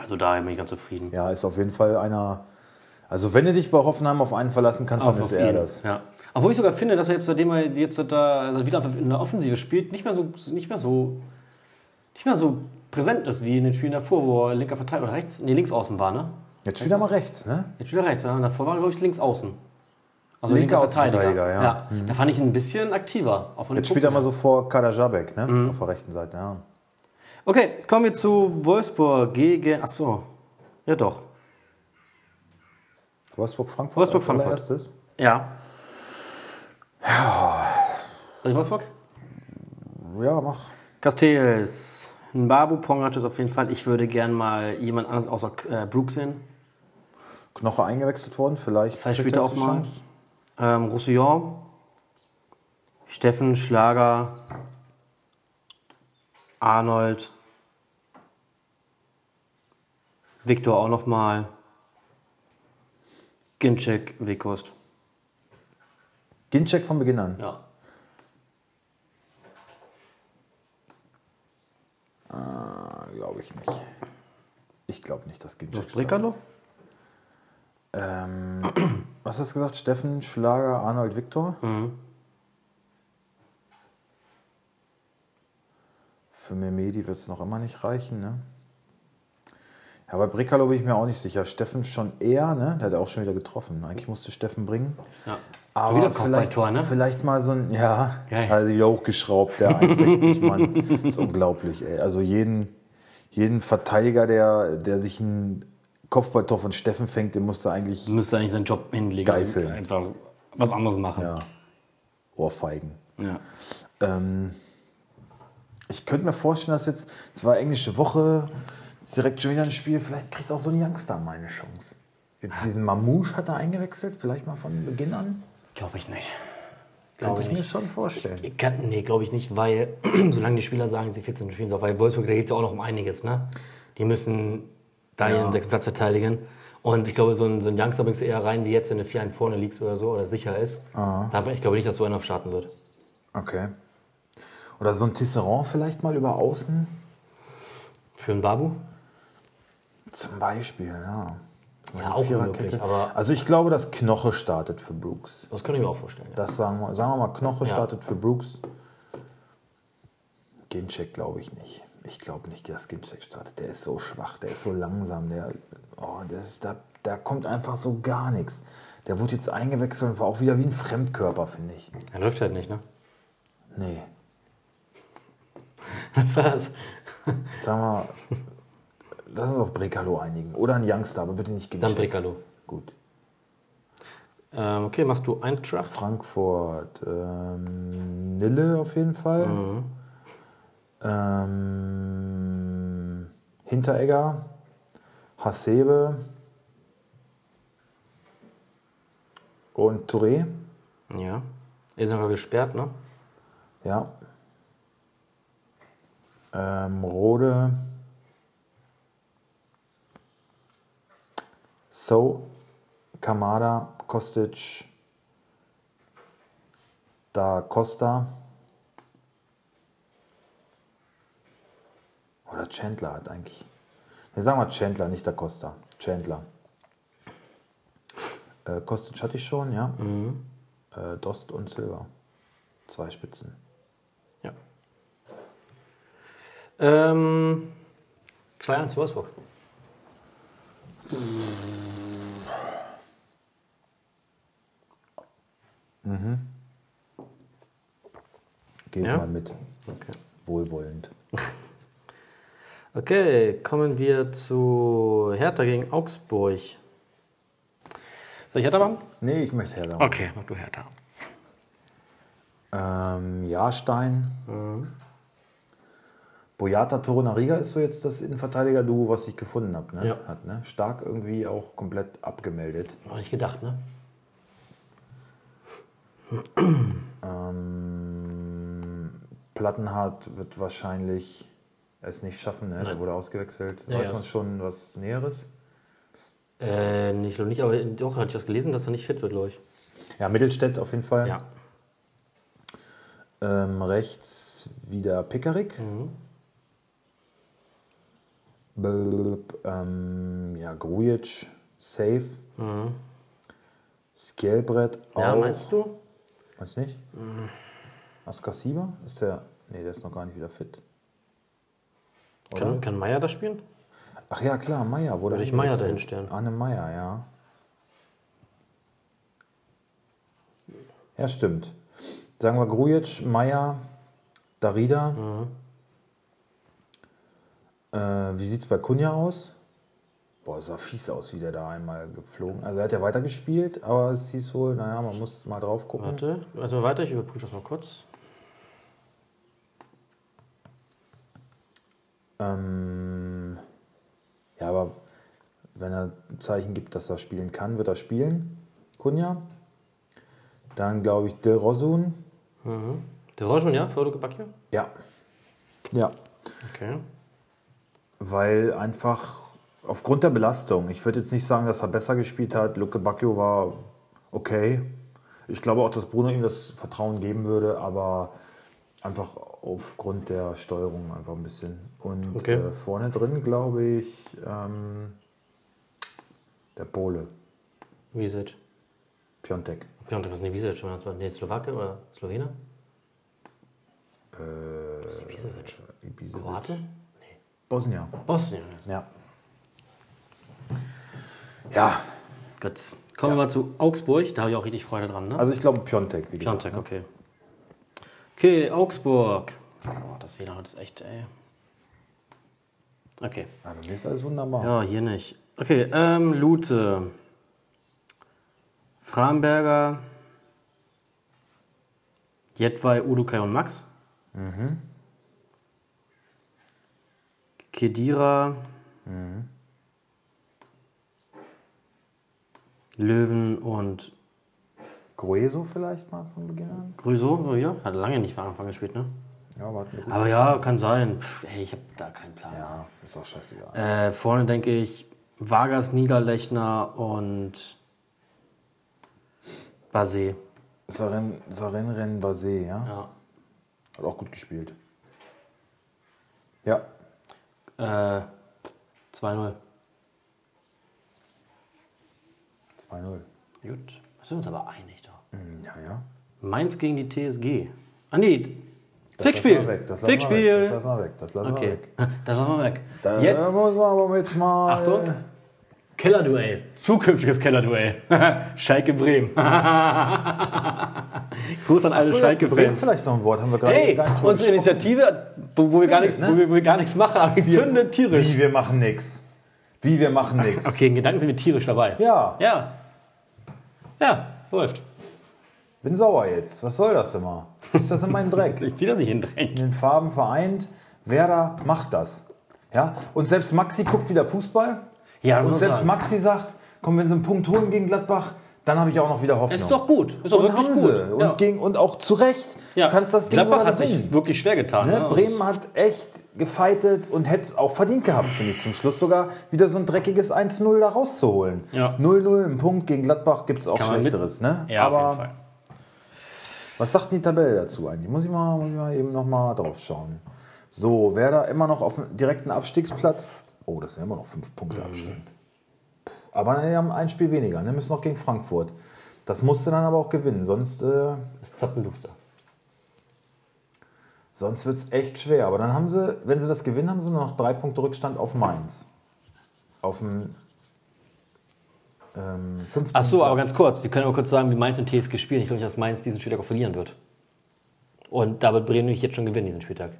Also daher bin ich ganz zufrieden. Ja, ist auf jeden Fall einer. Also, wenn du dich bei Hoffenheim auf einen verlassen kannst, dann ist er das. Ja. Obwohl ich sogar finde, dass er jetzt, seitdem er jetzt da also wieder in der Offensive spielt, nicht mehr so, nicht mehr so, nicht mehr so präsent ist wie in den Spielen davor, wo er linker Verteidiger oder rechts, nee, links außen war, ne? Jetzt spielt er mal rechts, ne? Jetzt spielt er rechts, ja. Und davor war er, glaube ich, links außen. Also Linker linker Verteidiger. Außenverteidiger, ja. Mhm. Da fand ich ihn ein bisschen aktiver. Jetzt spielt er mal so vor Kadajabek, ne? Mhm. Auf der rechten Seite, ja. Okay, kommen wir zu Wolfsburg gegen. Ach so. Ja, doch. Wolfsburg-Frankfurt. Wolfsburg, als Frankfurt. allererstes. Ja. Soll ich Wolfsburg? Ja, mach. Castells. Babu Pongrac ist auf jeden Fall. Ich würde gern mal jemand anderes außer äh, Brooks sehen. Knoche eingewechselt worden, vielleicht. Vielleicht er jetzt auch mal. Ähm, Roussillon. Steffen Schlager. Arnold. Viktor auch nochmal. Ginczek, Weghorst. Ginczek von Beginn an. Ja. Glaube ich nicht. Ich glaube nicht, dass Ginczek. Was Brickerlo? Ähm, was hast du gesagt? Steffen, Schlager, Arnold, Viktor? Mhm. Für Memedi wird es noch immer nicht reichen, ne? Ja, bei Brekalo bin ich mir auch nicht sicher. Steffen schon eher, ne? Der hat auch schon wieder getroffen. Eigentlich musste Steffen bringen. Ja. Aber wieder vielleicht, Kopfballtor, ne? vielleicht mal so ein, ja, Geil. also wieder hochgeschraubt, der 1,60 Mann. ist unglaublich, ey. Also jeden, jeden Verteidiger, der, der sich ein Kopfballtor von Steffen fängt, den musste eigentlich Müsste eigentlich seinen Job hinlegen. Geißeln. Einfach was anderes machen. ja, Ohrfeigen. Ja. Ähm, ich könnte mir vorstellen, dass jetzt, es war englische Woche, direkt schon wieder ein Spiel, vielleicht kriegt auch so ein Youngster mal eine Chance. Jetzt diesen Mamouche hat er eingewechselt, vielleicht mal von Beginn an. Glaube ich nicht. Könnte Glaube ich ich mir nicht. schon vorstellen. Ich kann, nee, glaube ich nicht, weil solange die Spieler sagen, sie 14 spielen, so, weil Wolfsburg, da geht es ja auch noch um einiges. Ne? Die müssen da ihren sechs Platz verteidigen. Und ich glaube, so ein, so ein Youngster bringst du eher rein, wie jetzt, wenn du 4-1 vorne liegst oder so, oder sicher ist. Da, ich glaube nicht, dass so einer starten wird. Okay. Oder so ein Tisserand vielleicht mal über außen. Für einen Babu? Zum Beispiel, ja. Mal Ja, auch möglich, Also ich glaube, dass Knoche startet für Brooks. Das könnte ich mir auch vorstellen. Ja. Das sagen wir, sagen wir mal, Knoche Ja. startet für Brooks. Ginczek glaube ich nicht. Ich glaube nicht, dass Ginczek startet. Der ist so schwach, der ist so langsam, der, oh, der ist, da, da kommt einfach so gar nichts. Der wurde jetzt eingewechselt und war auch wieder wie ein Fremdkörper, finde ich. Er läuft halt nicht, ne? Nee. Was war's? Sagen wir, lass uns auf Brekalo einigen. Oder ein Youngster, aber bitte nicht Dann Ginczek. Brekalo. Gut. Ähm, okay, machst du Eintracht? Frankfurt, ähm, Nille auf jeden Fall. Mhm. Ähm, Hinteregger, Hasebe. Und Touré, Ja. Ist sogar gesperrt, ne? ja. Ähm, Rode. So, Kamada, Kostic, da Costa. Oder Chandler hat eigentlich. Ne, sagen wir Chandler, nicht da Costa. Chandler. Äh, Kostic hatte ich schon, ja. Äh, Dost und Silver. Zwei Spitzen. Ja. Ähm, 2-1 Wolfsburg. Gehe ich Ja? mal mit. Okay. Wohlwollend. Okay, kommen wir zu Hertha gegen Augsburg. Soll ich Hertha machen? Nee, ich möchte Hertha. Okay, mach du Hertha. Ähm, Jahrstein. Boyata Torunariga ist so jetzt das Innenverteidiger-Duo, was ich gefunden habe. Ne? Ja. Hat, ne? Stark irgendwie auch komplett abgemeldet. Noch nicht gedacht, ne? Ähm, Plattenhardt wird wahrscheinlich es nicht schaffen. Ne? Der wurde ausgewechselt. Ja, Weiß ja. man schon was Näheres? Äh, nicht, glaub nicht, aber doch, hatte ich was gelesen, dass er nicht fit wird, glaube ich. Ja, Mittelstädt auf jeden Fall. Ja. Ähm, rechts wieder Pickerick. Mhm. Ähm, ja, Grujic, safe. Mhm. Skjelbrett auch. Ja, meinst du? Du nicht? Askasiba? Ist der. Nee, der ist noch gar nicht wieder fit. Oder? Kann, kann Meier das spielen? Ach ja, klar, Meier. Wurde Würde ich. Meier dahinstellen. Arne Meier, ja. Ja, stimmt. Sagen wir Grujic, Meier, Darida. Mhm. Äh, wie sieht es bei Kunja aus? Boah, es sah fies aus, wie der da einmal geflogen. Also er hat ja weitergespielt, aber es hieß wohl, naja, man muss mal drauf gucken. Warte, also weiter, ich überprüfe das mal kurz. Ähm, ja, aber wenn er ein Zeichen gibt, dass er spielen kann, wird er spielen. Kunja. Dann glaube ich Del Rosun. Mhm. Der Rojon, ja, für Luke Bacchio? Ja. Ja. Okay. Weil einfach aufgrund der Belastung, ich würde jetzt nicht sagen, dass er besser gespielt hat. Luke Bacchio war okay. Ich glaube auch, dass Bruno ihm das Vertrauen geben würde, aber einfach aufgrund der Steuerung einfach ein bisschen. Und Okay. äh, vorne drin glaube ich ähm, der Pole, Visic. Piontek. Piontek, was ist denn Visic? Schon? Nee, Slowake oder Slowene? Äh. Ibisevic. Kroate? Bosnier. Bosnien. Ja. Ja, Gut. Kommen wir mal zu Augsburg. Da habe ich auch richtig Freude dran, ne? also ich glaube Piontek, wie gesagt. Piontek, okay. Okay, Augsburg. Oh, das WLAN ist echt, ey. Okay. Ja, mir ist alles wunderbar. Ja, hier nicht. Okay, ähm, Lute. Framberger. Jedwai, Udukai und Max. Kedira. Löwen und Grueso vielleicht mal von Beginn an? Grüso, ja, hat lange nicht von Anfang gespielt, ne? Ja, aber Aber ja, kann sein. Pff, ey, ich habe da keinen Plan. Ja, ist auch scheißegal. Äh, vorne denke ich Vargas, Niederlechner und Basé. Saren, Saren Ren Basé, ja? Ja. Hat auch gut gespielt. Ja, Äh, 2-0. 2-0. Gut. Da sind wir uns aber einig doch. Hm, Ja, ja. Mainz gegen die TSG. Ah, nee. Das wir weg, das lassen wir weg. Das lassen wir weg. Das lassen wir Okay, weg. das lassen wir weg. Da Jetzt, muss man aber jetzt mal. Achtung. Kellerduell. Zukünftiges Kellerduell. Schalke Bremen. Gruß an alle Achso, Schalke Bremen vielleicht noch ein Wort. Haben wir gerade Hey, unsere gesprochen. Initiative, wo, wo, wir gar nichts, ne? wo, wir, wo wir gar nichts machen, aber wir zündet tierisch. Wie, wir machen nix. Wie, wir machen nix. Okay, in Gedanken sind wir tierisch dabei. Ja, Ja. Ja, läuft. bin sauer jetzt. Was soll das immer? Ziehst das in meinen Dreck? Ich zieh das nicht in den in Dreck. den Farben vereint. Werder macht das. Ja? Und selbst Maxi guckt wieder Fußball. Ja, Und selbst sagen. Maxi sagt, komm, wenn sie einen Punkt holen gegen Gladbach, dann habe ich auch noch wieder Hoffnung. Ist doch gut. Ist doch und wirklich haben gut. sie. Und, Ja. gegen, und auch zu Recht. Ja. Kannst das Ding Gladbach hat sich wirklich schwer getan. Ne? Ne? Bremen hat echt gefeitet und hätte es auch verdient gehabt, finde ich. Zum Schluss sogar wieder so ein dreckiges 1-0 da rauszuholen. Ja. 0-0, ein Punkt gegen Gladbach gibt es auch Kann Schlechteres. Ne? Ja, auf jeden Aber Fall. was sagt die Tabelle dazu eigentlich? Muss ich mal, muss ich mal eben noch mal drauf schauen. So, Werder immer noch auf dem direkten Abstiegsplatz. Oh, das sind immer noch fünf Mhm. Punkte Abstand. Aber die haben ein Spiel weniger, ne? müssen noch gegen Frankfurt. Das musste dann aber auch gewinnen, sonst, äh, Das ist Zappenduster. sonst wird es echt schwer. Aber dann haben sie, wenn sie das gewinnen, haben sie nur noch drei Punkte Rückstand auf Mainz. Auf dem ähm, 15. Ach so, aber ganz kurz. Wir können aber kurz sagen, wie Mainz und TSG spielen. Ich glaube nicht, dass Mainz diesen Spieltag auch verlieren wird. Und da wird Bremen nämlich jetzt schon gewinnen, diesen Spieltag.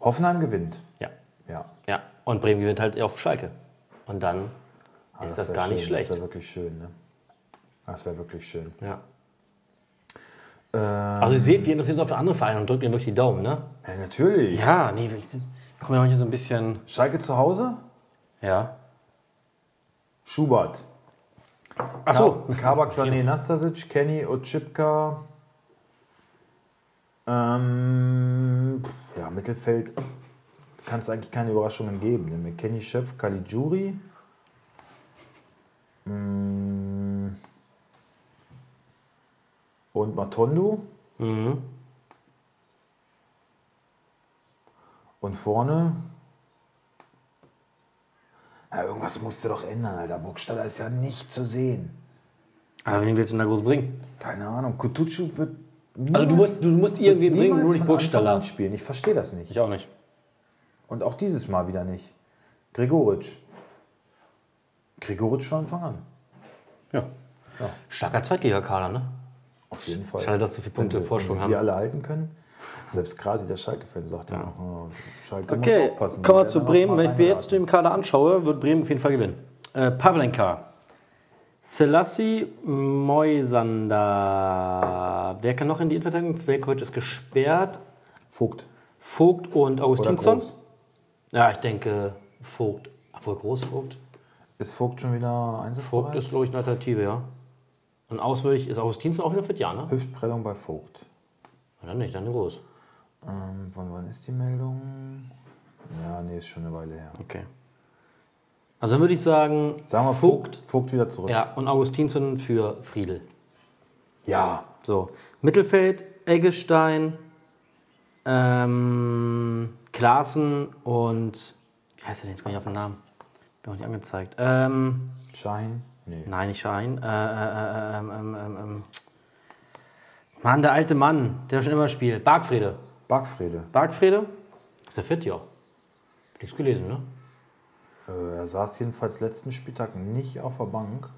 Hoffenheim gewinnt. Ja. Ja. Ja. Und Bremen gewinnt halt auf Schalke. Und dann Ah, ist das wär gar nicht schön, schlecht. Das wäre wirklich schön. Ne? Das wäre wirklich schön. Ja. Ähm, Also ihr seht, wir interessieren uns auch für andere Vereine und drücken ihnen wirklich die Daumen, ne? ja, natürlich. Ja, nee, ich komme ja manchmal so ein bisschen. Schalke zu Hause? Ja. Schubert. Ach so. Ka- Kabak, Sané, Nastasic, Kenny, Otschipka. Ähm, ja, Mittelfeld kann es eigentlich keine Überraschungen geben. Mit Kenny Chef, Caligiuri. Mm, Und Matondo. Mhm. Und vorne. Ja, irgendwas musst du doch ändern, Alter. Burgstaller ist ja nicht zu sehen. Aber wen willst du denn da groß bringen? Keine Ahnung. Kutucu wird. Also du musst, du musst irgendwie wird bringen, niemals nur nicht Burgstaller. spielen. Ich verstehe das nicht. Ich auch nicht. Und auch dieses Mal wieder nicht. Gregoritsch. Gregoritsch von Anfang an. Ja. Ja. Starker Zweitligakader, ne? Auf jeden Fall. Schade, dass so viele Punkte Vorsprung haben. die alle halten können. Selbst Krasi, der Schalke-Fan, sagt ja noch, oh, Schalke Okay, muss aufpassen. kommen wir zu Bremen. Wenn ich mir jetzt den Kader anschaue, wird Bremen auf jeden Fall gewinnen. Äh, Pavlenka, Selassie, Moisander. Wer kann noch in die Innenverteidigung? Velkovic ist gesperrt. Vogt. Vogt und Augustinsson. Ja, ich denke Vogt. Obwohl Groß Vogt. Ist Vogt schon wieder Vogt einsatzbereit? ist, glaube ich, eine Alternative, ja. Und auswürdig ist Augustinsson auch wieder fit, ja, ne? Hüftprellung bei Vogt. Na, Dann nicht, dann Groß. Ähm, von wann ist die Meldung? Ja, nee, ist schon eine Weile her. Okay. Also dann würde ich sagen, Sagen wir Vogt. Vogt. Vogt wieder zurück. Ja, und Augustinsson für Friedel. ja. So, Mittelfeld, Eggestein, ähm, Klaassen und. Wie heißt der denn jetzt gar nicht auf den Namen? Bin auch nicht angezeigt. Ähm, Schein? Nee. nein, nicht Schein. Äh, äh, äh, ähm, ähm, ähm, ähm. Mann, der alte Mann, der schon immer spielt. Bargfrede. Bargfrede. Bargfrede? Ist der fit, ja. Hab nichts gelesen, ne? Äh, er saß jedenfalls letzten Spieltag nicht auf der Bank.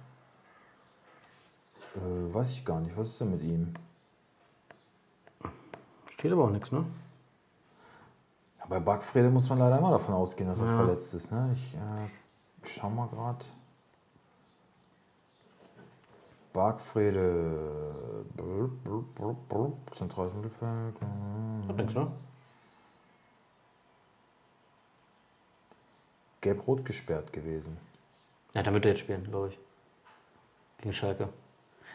Äh, weiß ich gar nicht. Was ist denn mit ihm? Steht aber auch nichts, ne? Bei Bargfrede muss man leider immer davon ausgehen, dass er verletzt ist. Ne? Ich äh, schau mal gerade. Bargfrede. Zentrales Mittelfeld. Hat nichts, ne? Gelb-rot gesperrt gewesen. Ja, dann wird er jetzt spielen, glaube ich. Gegen Schalke.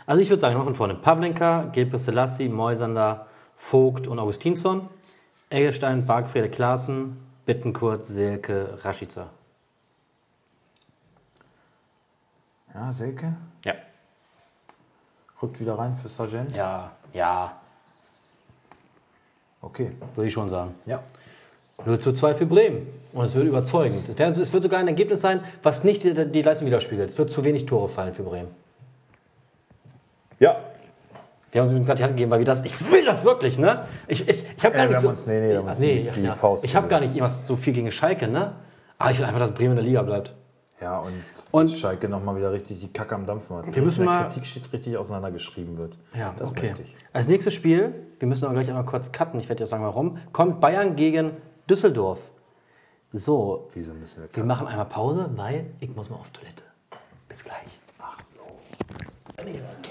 Also ich würde sagen, mal von vorne. Pavlenka, Gilbert Selassie, Moisander, Vogt und Augustinsson. Eggestein, Bargfrede, Klaassen, Bittenkurt, Selke, Rashica. Ja, Selke Ja. rückt wieder rein für Sargent. Ja, ja, Okay. würde ich schon sagen. Ja. 0 zu 2 für Bremen. Und es wird überzeugend. Es wird- sogar ein Ergebnis sein, was nicht die, die Leistung widerspiegelt. Es wird zu wenig Tore fallen für Bremen. Ja. Wir haben uns übrigens gerade die Hand gegeben, weil wir das. Ich will das wirklich, ne? Ich, ich, ich habe gar wir nicht so. uns- nee, nee, uns nee, die- die ja. Faust Ich habe gar nicht irgendwas so viel gegen Schalke, ne? Aber ich will einfach, dass Bremen in der Liga bleibt. Ja, und, Und- Schalke nochmal wieder richtig die Kacke am Dampfen hat. Wir müssen In mal- Kritik steht richtig auseinandergeschrieben wird. Ja, das okay. Als nächstes Spiel, wir müssen aber gleich einmal kurz cutten, ich werde dir sagen warum, kommt Bayern gegen Düsseldorf. So, Wieso müssen wir wir machen einmal Pause, weil ich muss mal auf Toilette. Bis gleich. Ach so.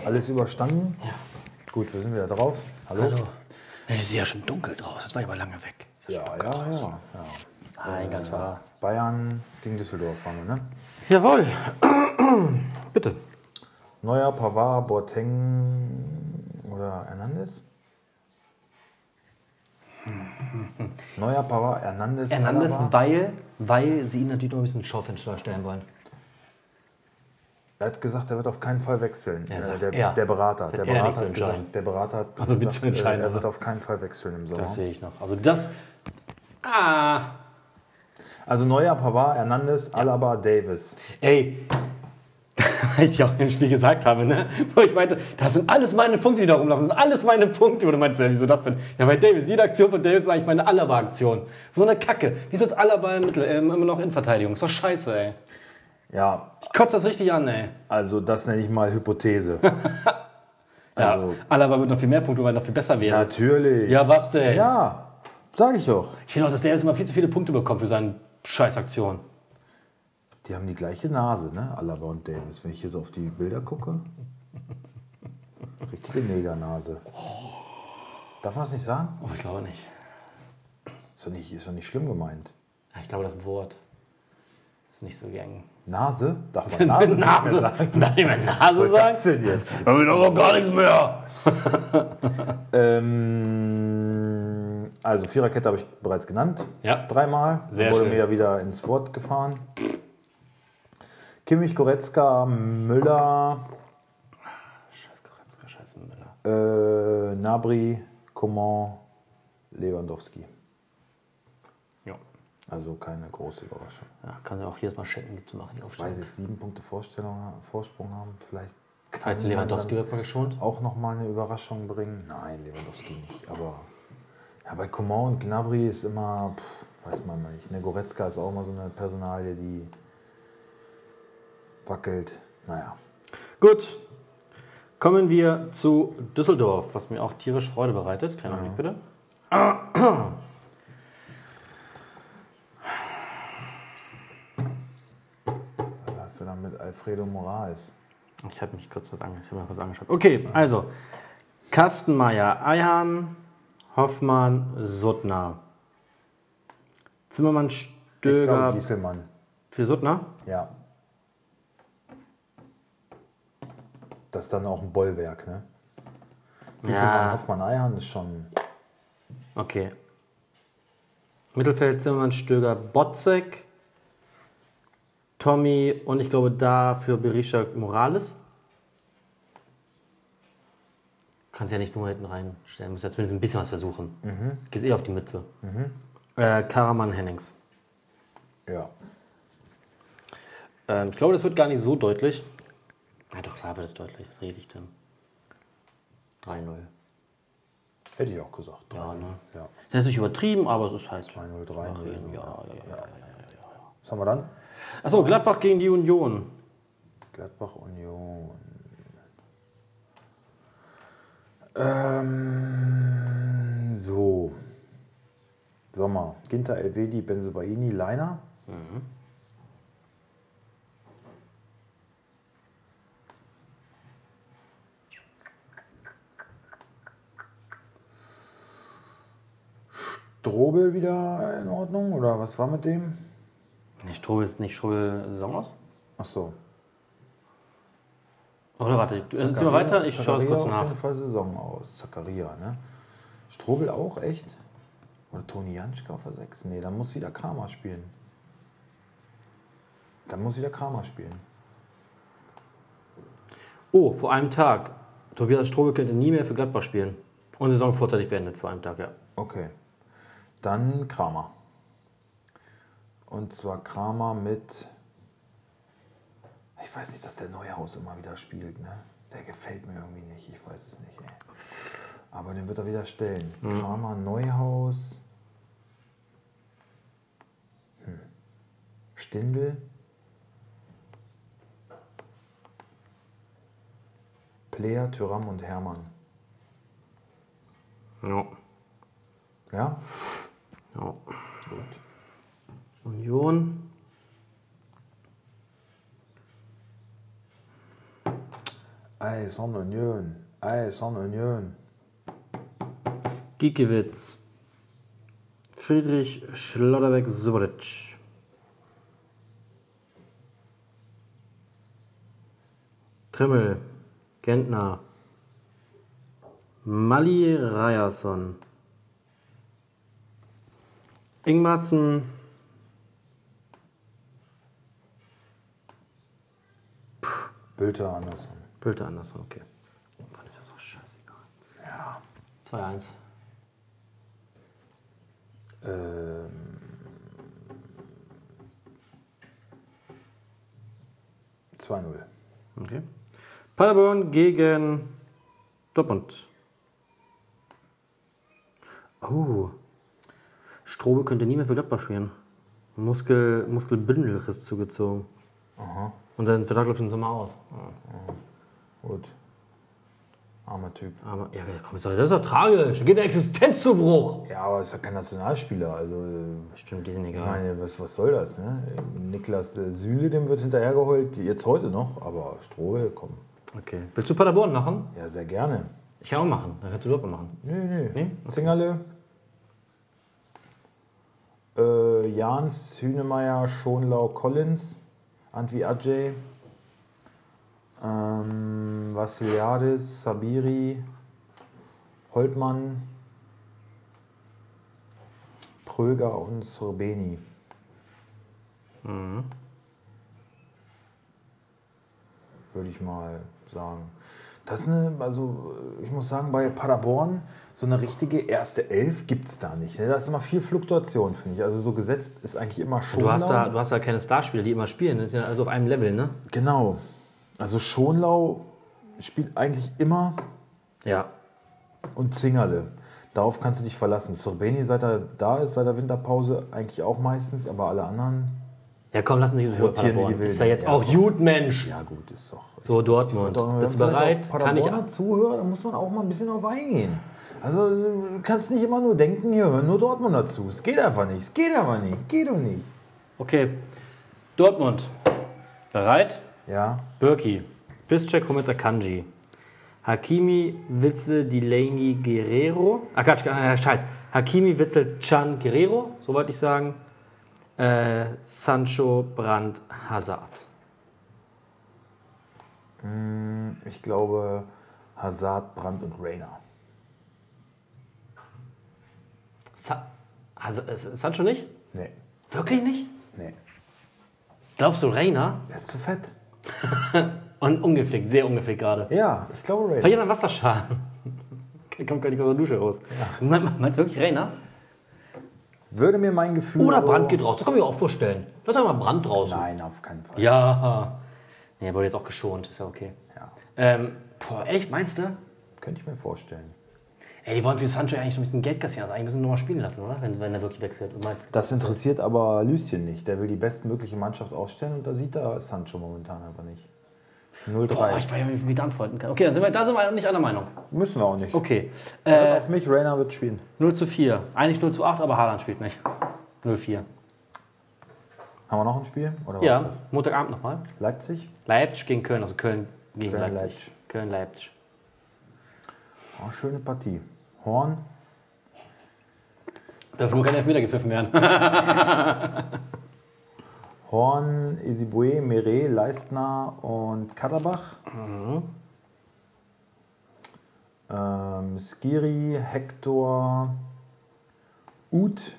Alles überstanden? Ja. Gut, wir sind wieder drauf. Hallo? Hallo. Es ist ja schon dunkel draußen, das war ja aber lange weg. Ja, ja, ja, ja. Nein, ganz wahr. Bayern gegen Düsseldorf waren wir, ne? Jawohl. Bitte. Neuer, Pavard, Boateng oder Hernandez? Neuer, Pavard, Hernandez, Hernandez, Alaba? weil, weil sie ihn natürlich noch ein bisschen Schaufenster stellen wollen. Er hat gesagt, er wird auf keinen Fall wechseln. Äh, sagt der, er. der Berater. Der er Berater, hat entscheiden. gesagt, der Berater hat Also gesagt, äh, er wird auf keinen Fall wechseln im Sommer. Das sehe ich noch. Also das. Ah. Also Neuer, Pavard, Hernandez, Alaba, Davis. Ey. Weil ich auch im Spiel gesagt habe, ne? Wo ich meinte, das sind alles meine Punkte, die da rumlaufen. Das sind alles meine Punkte. Wo du meinst, ja, wieso das denn? Ja, bei Davis, jede Aktion von Davis ist eigentlich meine Alaba-Aktion. So eine Kacke. Wieso ist Alaba im Mittel, äh, immer noch in Verteidigung? Ist doch scheiße, ey. Ja, Ich kotze das richtig an, ey. also das nenne ich mal Hypothese. Ja, Also- Alaba wird noch viel mehr Punkte, weil er noch viel besser wäre. Natürlich. Ja, was denn? Ja, sag ich doch. Ich finde auch, dass Davis immer viel zu viele Punkte bekommt für seine Scheißaktion. Die haben die gleiche Nase, ne? Alaba und Davis. Wenn ich hier so auf die Bilder gucke. Richtige Negernase. Darf man das nicht sagen? Oh, ich glaube nicht. Ist doch nicht, ist doch nicht schlimm gemeint. Ich glaube, das Wort ist nicht so gern. Nase? Darf man Nase nicht mehr sagen? Darf ich Was Nase soll das sagen? denn jetzt? Hab ich doch gar nichts mehr. Ähm, also Viererkette habe ich bereits genannt. Ja. Dreimal. Sehr wurde schön. mir ja wieder ins Wort gefahren. Kimmich, Goretzka, Müller, Scheiß Goretzka, scheiß Müller. äh, Nabri, Coman, Lewandowski. Ja. Also keine große Überraschung. ja. Kann ja auch jedes Mal schenken, die zu machen. Die Weil sie jetzt sieben Punkte Vorstellung, Vorsprung haben, vielleicht kann Heißt man Lewandowski wird mal geschont? auch nochmal eine Überraschung bringen. Nein, Lewandowski nicht. Aber ja, bei Coman und Gnabry ist immer, pff, weiß man mal nicht. Ne, Goretzka ist auch immer so eine Personalie, die wackelt. Naja. Gut. Kommen wir zu Düsseldorf, was mir auch tierisch Freude bereitet. Kleiner Blick bitte. Alfredo Moraes? Ich habe mich kurz was ange ich hab mir kurz angeschaut. Okay, also Kastenmeier, Eihan, Hoffmann, Suttner. Zimmermann, Ich glaube Stöger Gieselmann. für Suttner. Ja. Das ist dann auch ein Bollwerk, ne? Gieselmann, Ja. Hoffmann, Eihan ist schon. Okay. Mittelfeld Zimmermann, Stöger, Botzek, Tommy und ich glaube dafür Berisha Morales. Kannst ja nicht nur hinten reinstellen, musst ja zumindest ein bisschen was versuchen. Gehst eh auf die Mütze. Äh, Karaman Hennings. Ja. Ähm, ich glaube, das wird gar nicht so deutlich. Ja, doch, klar wird es deutlich. Was rede ich denn? 3-0. Hätte ich auch gesagt. Ja, ne? Ja. Das ist nicht übertrieben, aber es ist halt. 2-0, 3-0. Ja, ja, ja. Was haben wir dann? Achso, Gladbach gegen die Union. Gladbach Union. Ähm, so. Sommer. Ginter, Elvedi, Benzobaini, Leiner. Strobel wieder in Ordnung? Oder was war mit dem? Nicht Strobel ist nicht Strobel Saison aus? Ach so. Oder warte, du- zieh mal weiter, ich schaue es kurz auf nach. jeden Fall Saison aus. Zakaria, ne? Strobel auch, echt? Oder Toni Janschka auf der 6? Nee, dann muss wieder Kramer spielen. Dann muss wieder Kramer spielen. Oh, vor einem Tag. Tobias Strobel könnte nie mehr für Gladbach spielen. Und Saison vorzeitig beendet, vor einem Tag, ja. Okay. Dann Kramer. Und zwar Kramer mit. Ich weiß nicht, dass der Neuhaus immer wieder spielt, ne? Der gefällt mir irgendwie nicht. Ich weiß es nicht, ey. Aber den wird er wieder stellen. Kramer, Neuhaus. Hm. Stindl. Player, Tyram und Hermann. Ja. Ja? ja. Gut. Union. Ei, Son Union. Ei, Son Union. Giekewitz. Friedrich Schlotterbeck Subric. Trimmel. Gentner. Mali Ryerson. Ingmarzen. Bülter Andersson. Bülter Andersson, okay. Fand ich das auch scheißegal. Ja. 2-1. Ähm, Zwei 0 Okay. Paderborn gegen Dortmund. Oh. Strobe könnte nie mehr für Gladbach spielen. Muskel, Muskelbündelriss zugezogen. Und sein Vertrag läuft im Sommer aus. Gut. Armer Typ. Aber, ja, komm, das ist doch tragisch. Da geht der Existenz zu Bruch. Ja, aber ist ja kein Nationalspieler. Also, äh, Stimmt, die sind ich egal. meine, was, was soll das? Ne? Niklas äh, Süle, dem wird hinterhergeholt, jetzt heute noch, aber Strohe, komm. Okay. Willst du Paderborn machen? Ja, sehr gerne. Ich kann auch machen. Dann kannst du Dortmund machen. Nö, nö. Nee? Zingerle. Äh, Jans, Hünemeyer, Schonlau, Collins, Antwi Ajay, ähm, Vassiliadis, Sabiri, Holtmann, Pröger und Sorbeni. Würde ich mal sagen. Das ist eine, also ich muss sagen, bei Paderborn so eine richtige erste Elf gibt es da nicht. ne? Da ist immer viel Fluktuation, finde ich. Also so gesetzt ist eigentlich immer schon. Du hast, da, du hast da keine Starspieler, die immer spielen. Das ist ja also auf einem Level, ne? Genau. Also Schonlau spielt eigentlich immer Ja. und Zingerle. Darauf kannst du dich verlassen. Sorbeni, seit er da ist, seit der Winterpause, eigentlich auch meistens, aber alle anderen, Ja, komm, lass uns nicht so viel über Paderborn. Ist ja jetzt auch gut, Mensch. ja gut, ist doch. So, Dortmund. Doch, Bist du bereit? Kann ich. Zuhörer, da muss man auch mal ein bisschen auf eingehen. Also du kannst nicht immer nur denken, hier hören nur Dortmunder zu. Es geht einfach nicht. Es geht einfach nicht. Geht doch nicht. Okay. Dortmund. Bereit? Ja. Birki. Piszczek, Hummels, Kanji. Hakimi, Witzel, Delaney, Guerrero. Ah, Quatsch, äh, Scheiß. Hakimi, Witzel, Chan, Guerrero. So wollte ich sagen. Äh, Sancho, Brandt, Hazard. Ich glaube Hazard, Brandt und Rainer. Sa äh, Sancho nicht? Nee. Wirklich nicht? Nee. Glaubst du, Reiner? Der ist zu fett. Und ungepflegt, sehr ungepflegt gerade. Ja, ich glaube Rainer. Verliert an Wasserschaden. Kommt gar nicht aus der Dusche raus. Me- Meinst du wirklich Reiner? Würde mir mein Gefühl. Oder Brand geht raus. Das kann ich mir auch vorstellen. Lass einfach mal Brand draußen. Nein, auf keinen Fall. Ja. Nee, er wurde jetzt auch geschont. Ist ja okay. Ja. Ähm, boah, echt, meinst du? Könnte ich mir vorstellen. Ey, die wollen für Sancho eigentlich noch ein bisschen Geld kassieren. Also eigentlich müssen sie nochmal spielen lassen, oder? Wenn, wenn er wirklich wechselt. Das interessiert aber Lucien nicht. Der will die bestmögliche Mannschaft aufstellen und da sieht er Sancho momentan einfach nicht. 0-3. boah, ich weiß nicht, wie ich mich da anfreunden kann. Okay, dann sind wir, da sind wir nicht einer Meinung. Müssen wir auch nicht. Okay. Hört Äh, auf mich, Rainer wird spielen. 0 zu 4. Eigentlich 0 zu 8, aber Haaland spielt nicht. 0-4. Haben wir noch ein Spiel? Oder was Ja, ist das? Montagabend nochmal. Leipzig? Leipzig gegen Köln, also Köln gegen Köln, Leipzig. Leipzig. Köln, Leipzig. Oh, schöne Partie. Horn? Dürfen nur keine Elfmeter gepfiffen werden. Horn, Isibue, Meret, Leistner und Katterbach. Ähm, Skiri, Hector, Uth,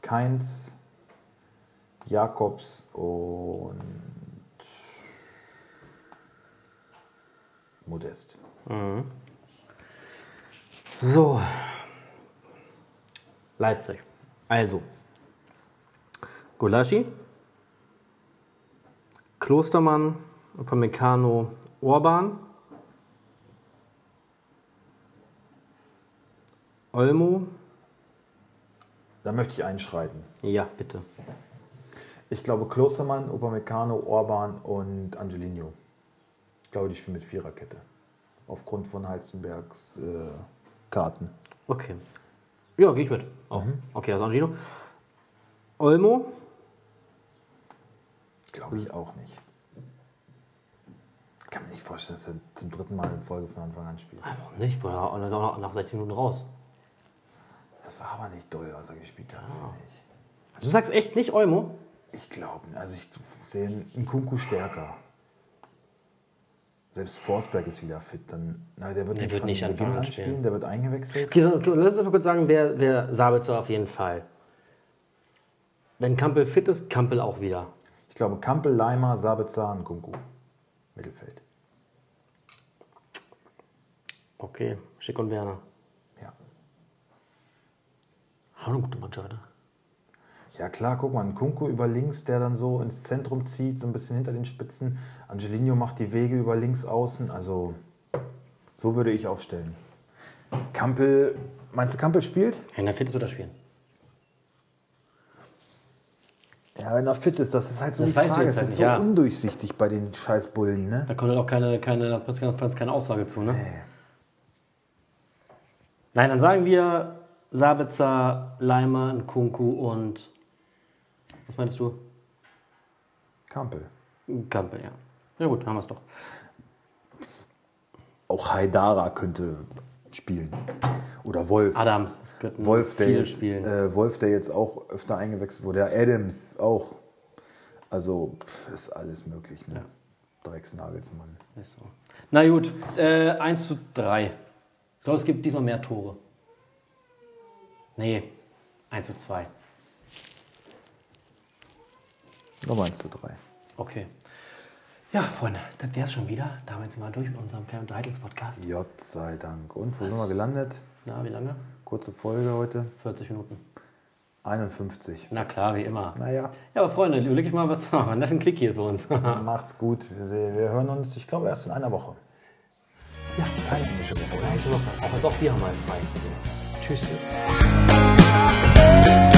Keins, Jakobs und Modest. So. Leipzig. Also. Gulaschi. Klostermann. Upamecano. Orban. Olmo. Da möchte ich einschreiten. Ja, bitte. Ich glaube Klostermann, Upamecano, Orban und Angelino. Ich glaube, die spielen mit Viererkette. Aufgrund von Heizenbergs äh, Karten. Okay. Ja, gehe ich mit. Auch. Okay, also Angino. Olmo. Glaube ich auch nicht. Kann mir nicht vorstellen, dass er zum dritten Mal in Folge von Anfang an spielt. Warum nicht? War er ist auch nach 60 Minuten raus. Das war aber nicht doll, was er gespielt hat, finde ich. Also du sagst echt nicht Olmo? Ich glaube, also ich sehe einen Kunku stärker. Selbst Forsberg ist wieder fit. Dann, na, der wird Der nicht wird von nicht Beginn an spielen, spielen. der wird eingewechselt. Okay, okay, lass uns mal kurz sagen, wer, wer Sabitzer auf jeden Fall. Wenn Kampel fit ist, Kampel auch wieder. Ich glaube, Kampel, Leimer, Sabitzer und Kunku. Mittelfeld. Okay, Schick und Werner. Ja. Auch eine gute Mannschaft, ne? Ja klar, guck mal, ein Kunku über links, der dann so ins Zentrum zieht, so ein bisschen hinter den Spitzen. Angelino macht die Wege über links außen. Also so würde ich aufstellen. Kampel, meinst du Kampel spielt? Wenn er fit ist, wird er spielen. Ja, wenn er fit ist, das ist halt so Das die Frage. Es halt ist nicht, so ja. undurchsichtig bei den Scheißbullen, ne? Da kommt halt auch keine, keine, keine, Aussage zu, ne? Nein, dann sagen wir Sabitzer, Leimer, Nkunku und. Was meinst du? Kampel. Kampel, ja. Ja, gut, haben wir es doch. Auch Haidara könnte spielen. Oder Wolf. Adams, das könnten Wolf, der viele jetzt, spielen. äh, Wolf, der jetzt auch öfter eingewechselt wurde. Der Adams auch. Also pff, ist alles möglich. Ne? Drecksnagelsmann. Ist so. Na gut, äh, 1 zu 3. Ich glaube, es gibt diesmal mehr Tore. Nee, 1 zu 2. Nummer 1 zu 3. Okay. Ja, Freunde, das wäre es schon wieder. Damit sind wir durch mit unserem kleinen Unterhaltungspodcast. Gott sei Dank. Und wo sind wir gelandet? Na, wie lange? Kurze Folge heute. 40 Minuten. 51. Na klar, wie immer. Naja, Ja, aber Freunde, überleg ich mal, was ein netten Klick hier für uns. macht's gut. Wir, wir hören uns, ich glaube, erst in einer Woche. ja, Keine Woche. Woche. Aber doch, wir haben mal frei. Also, tschüss. Tschüss.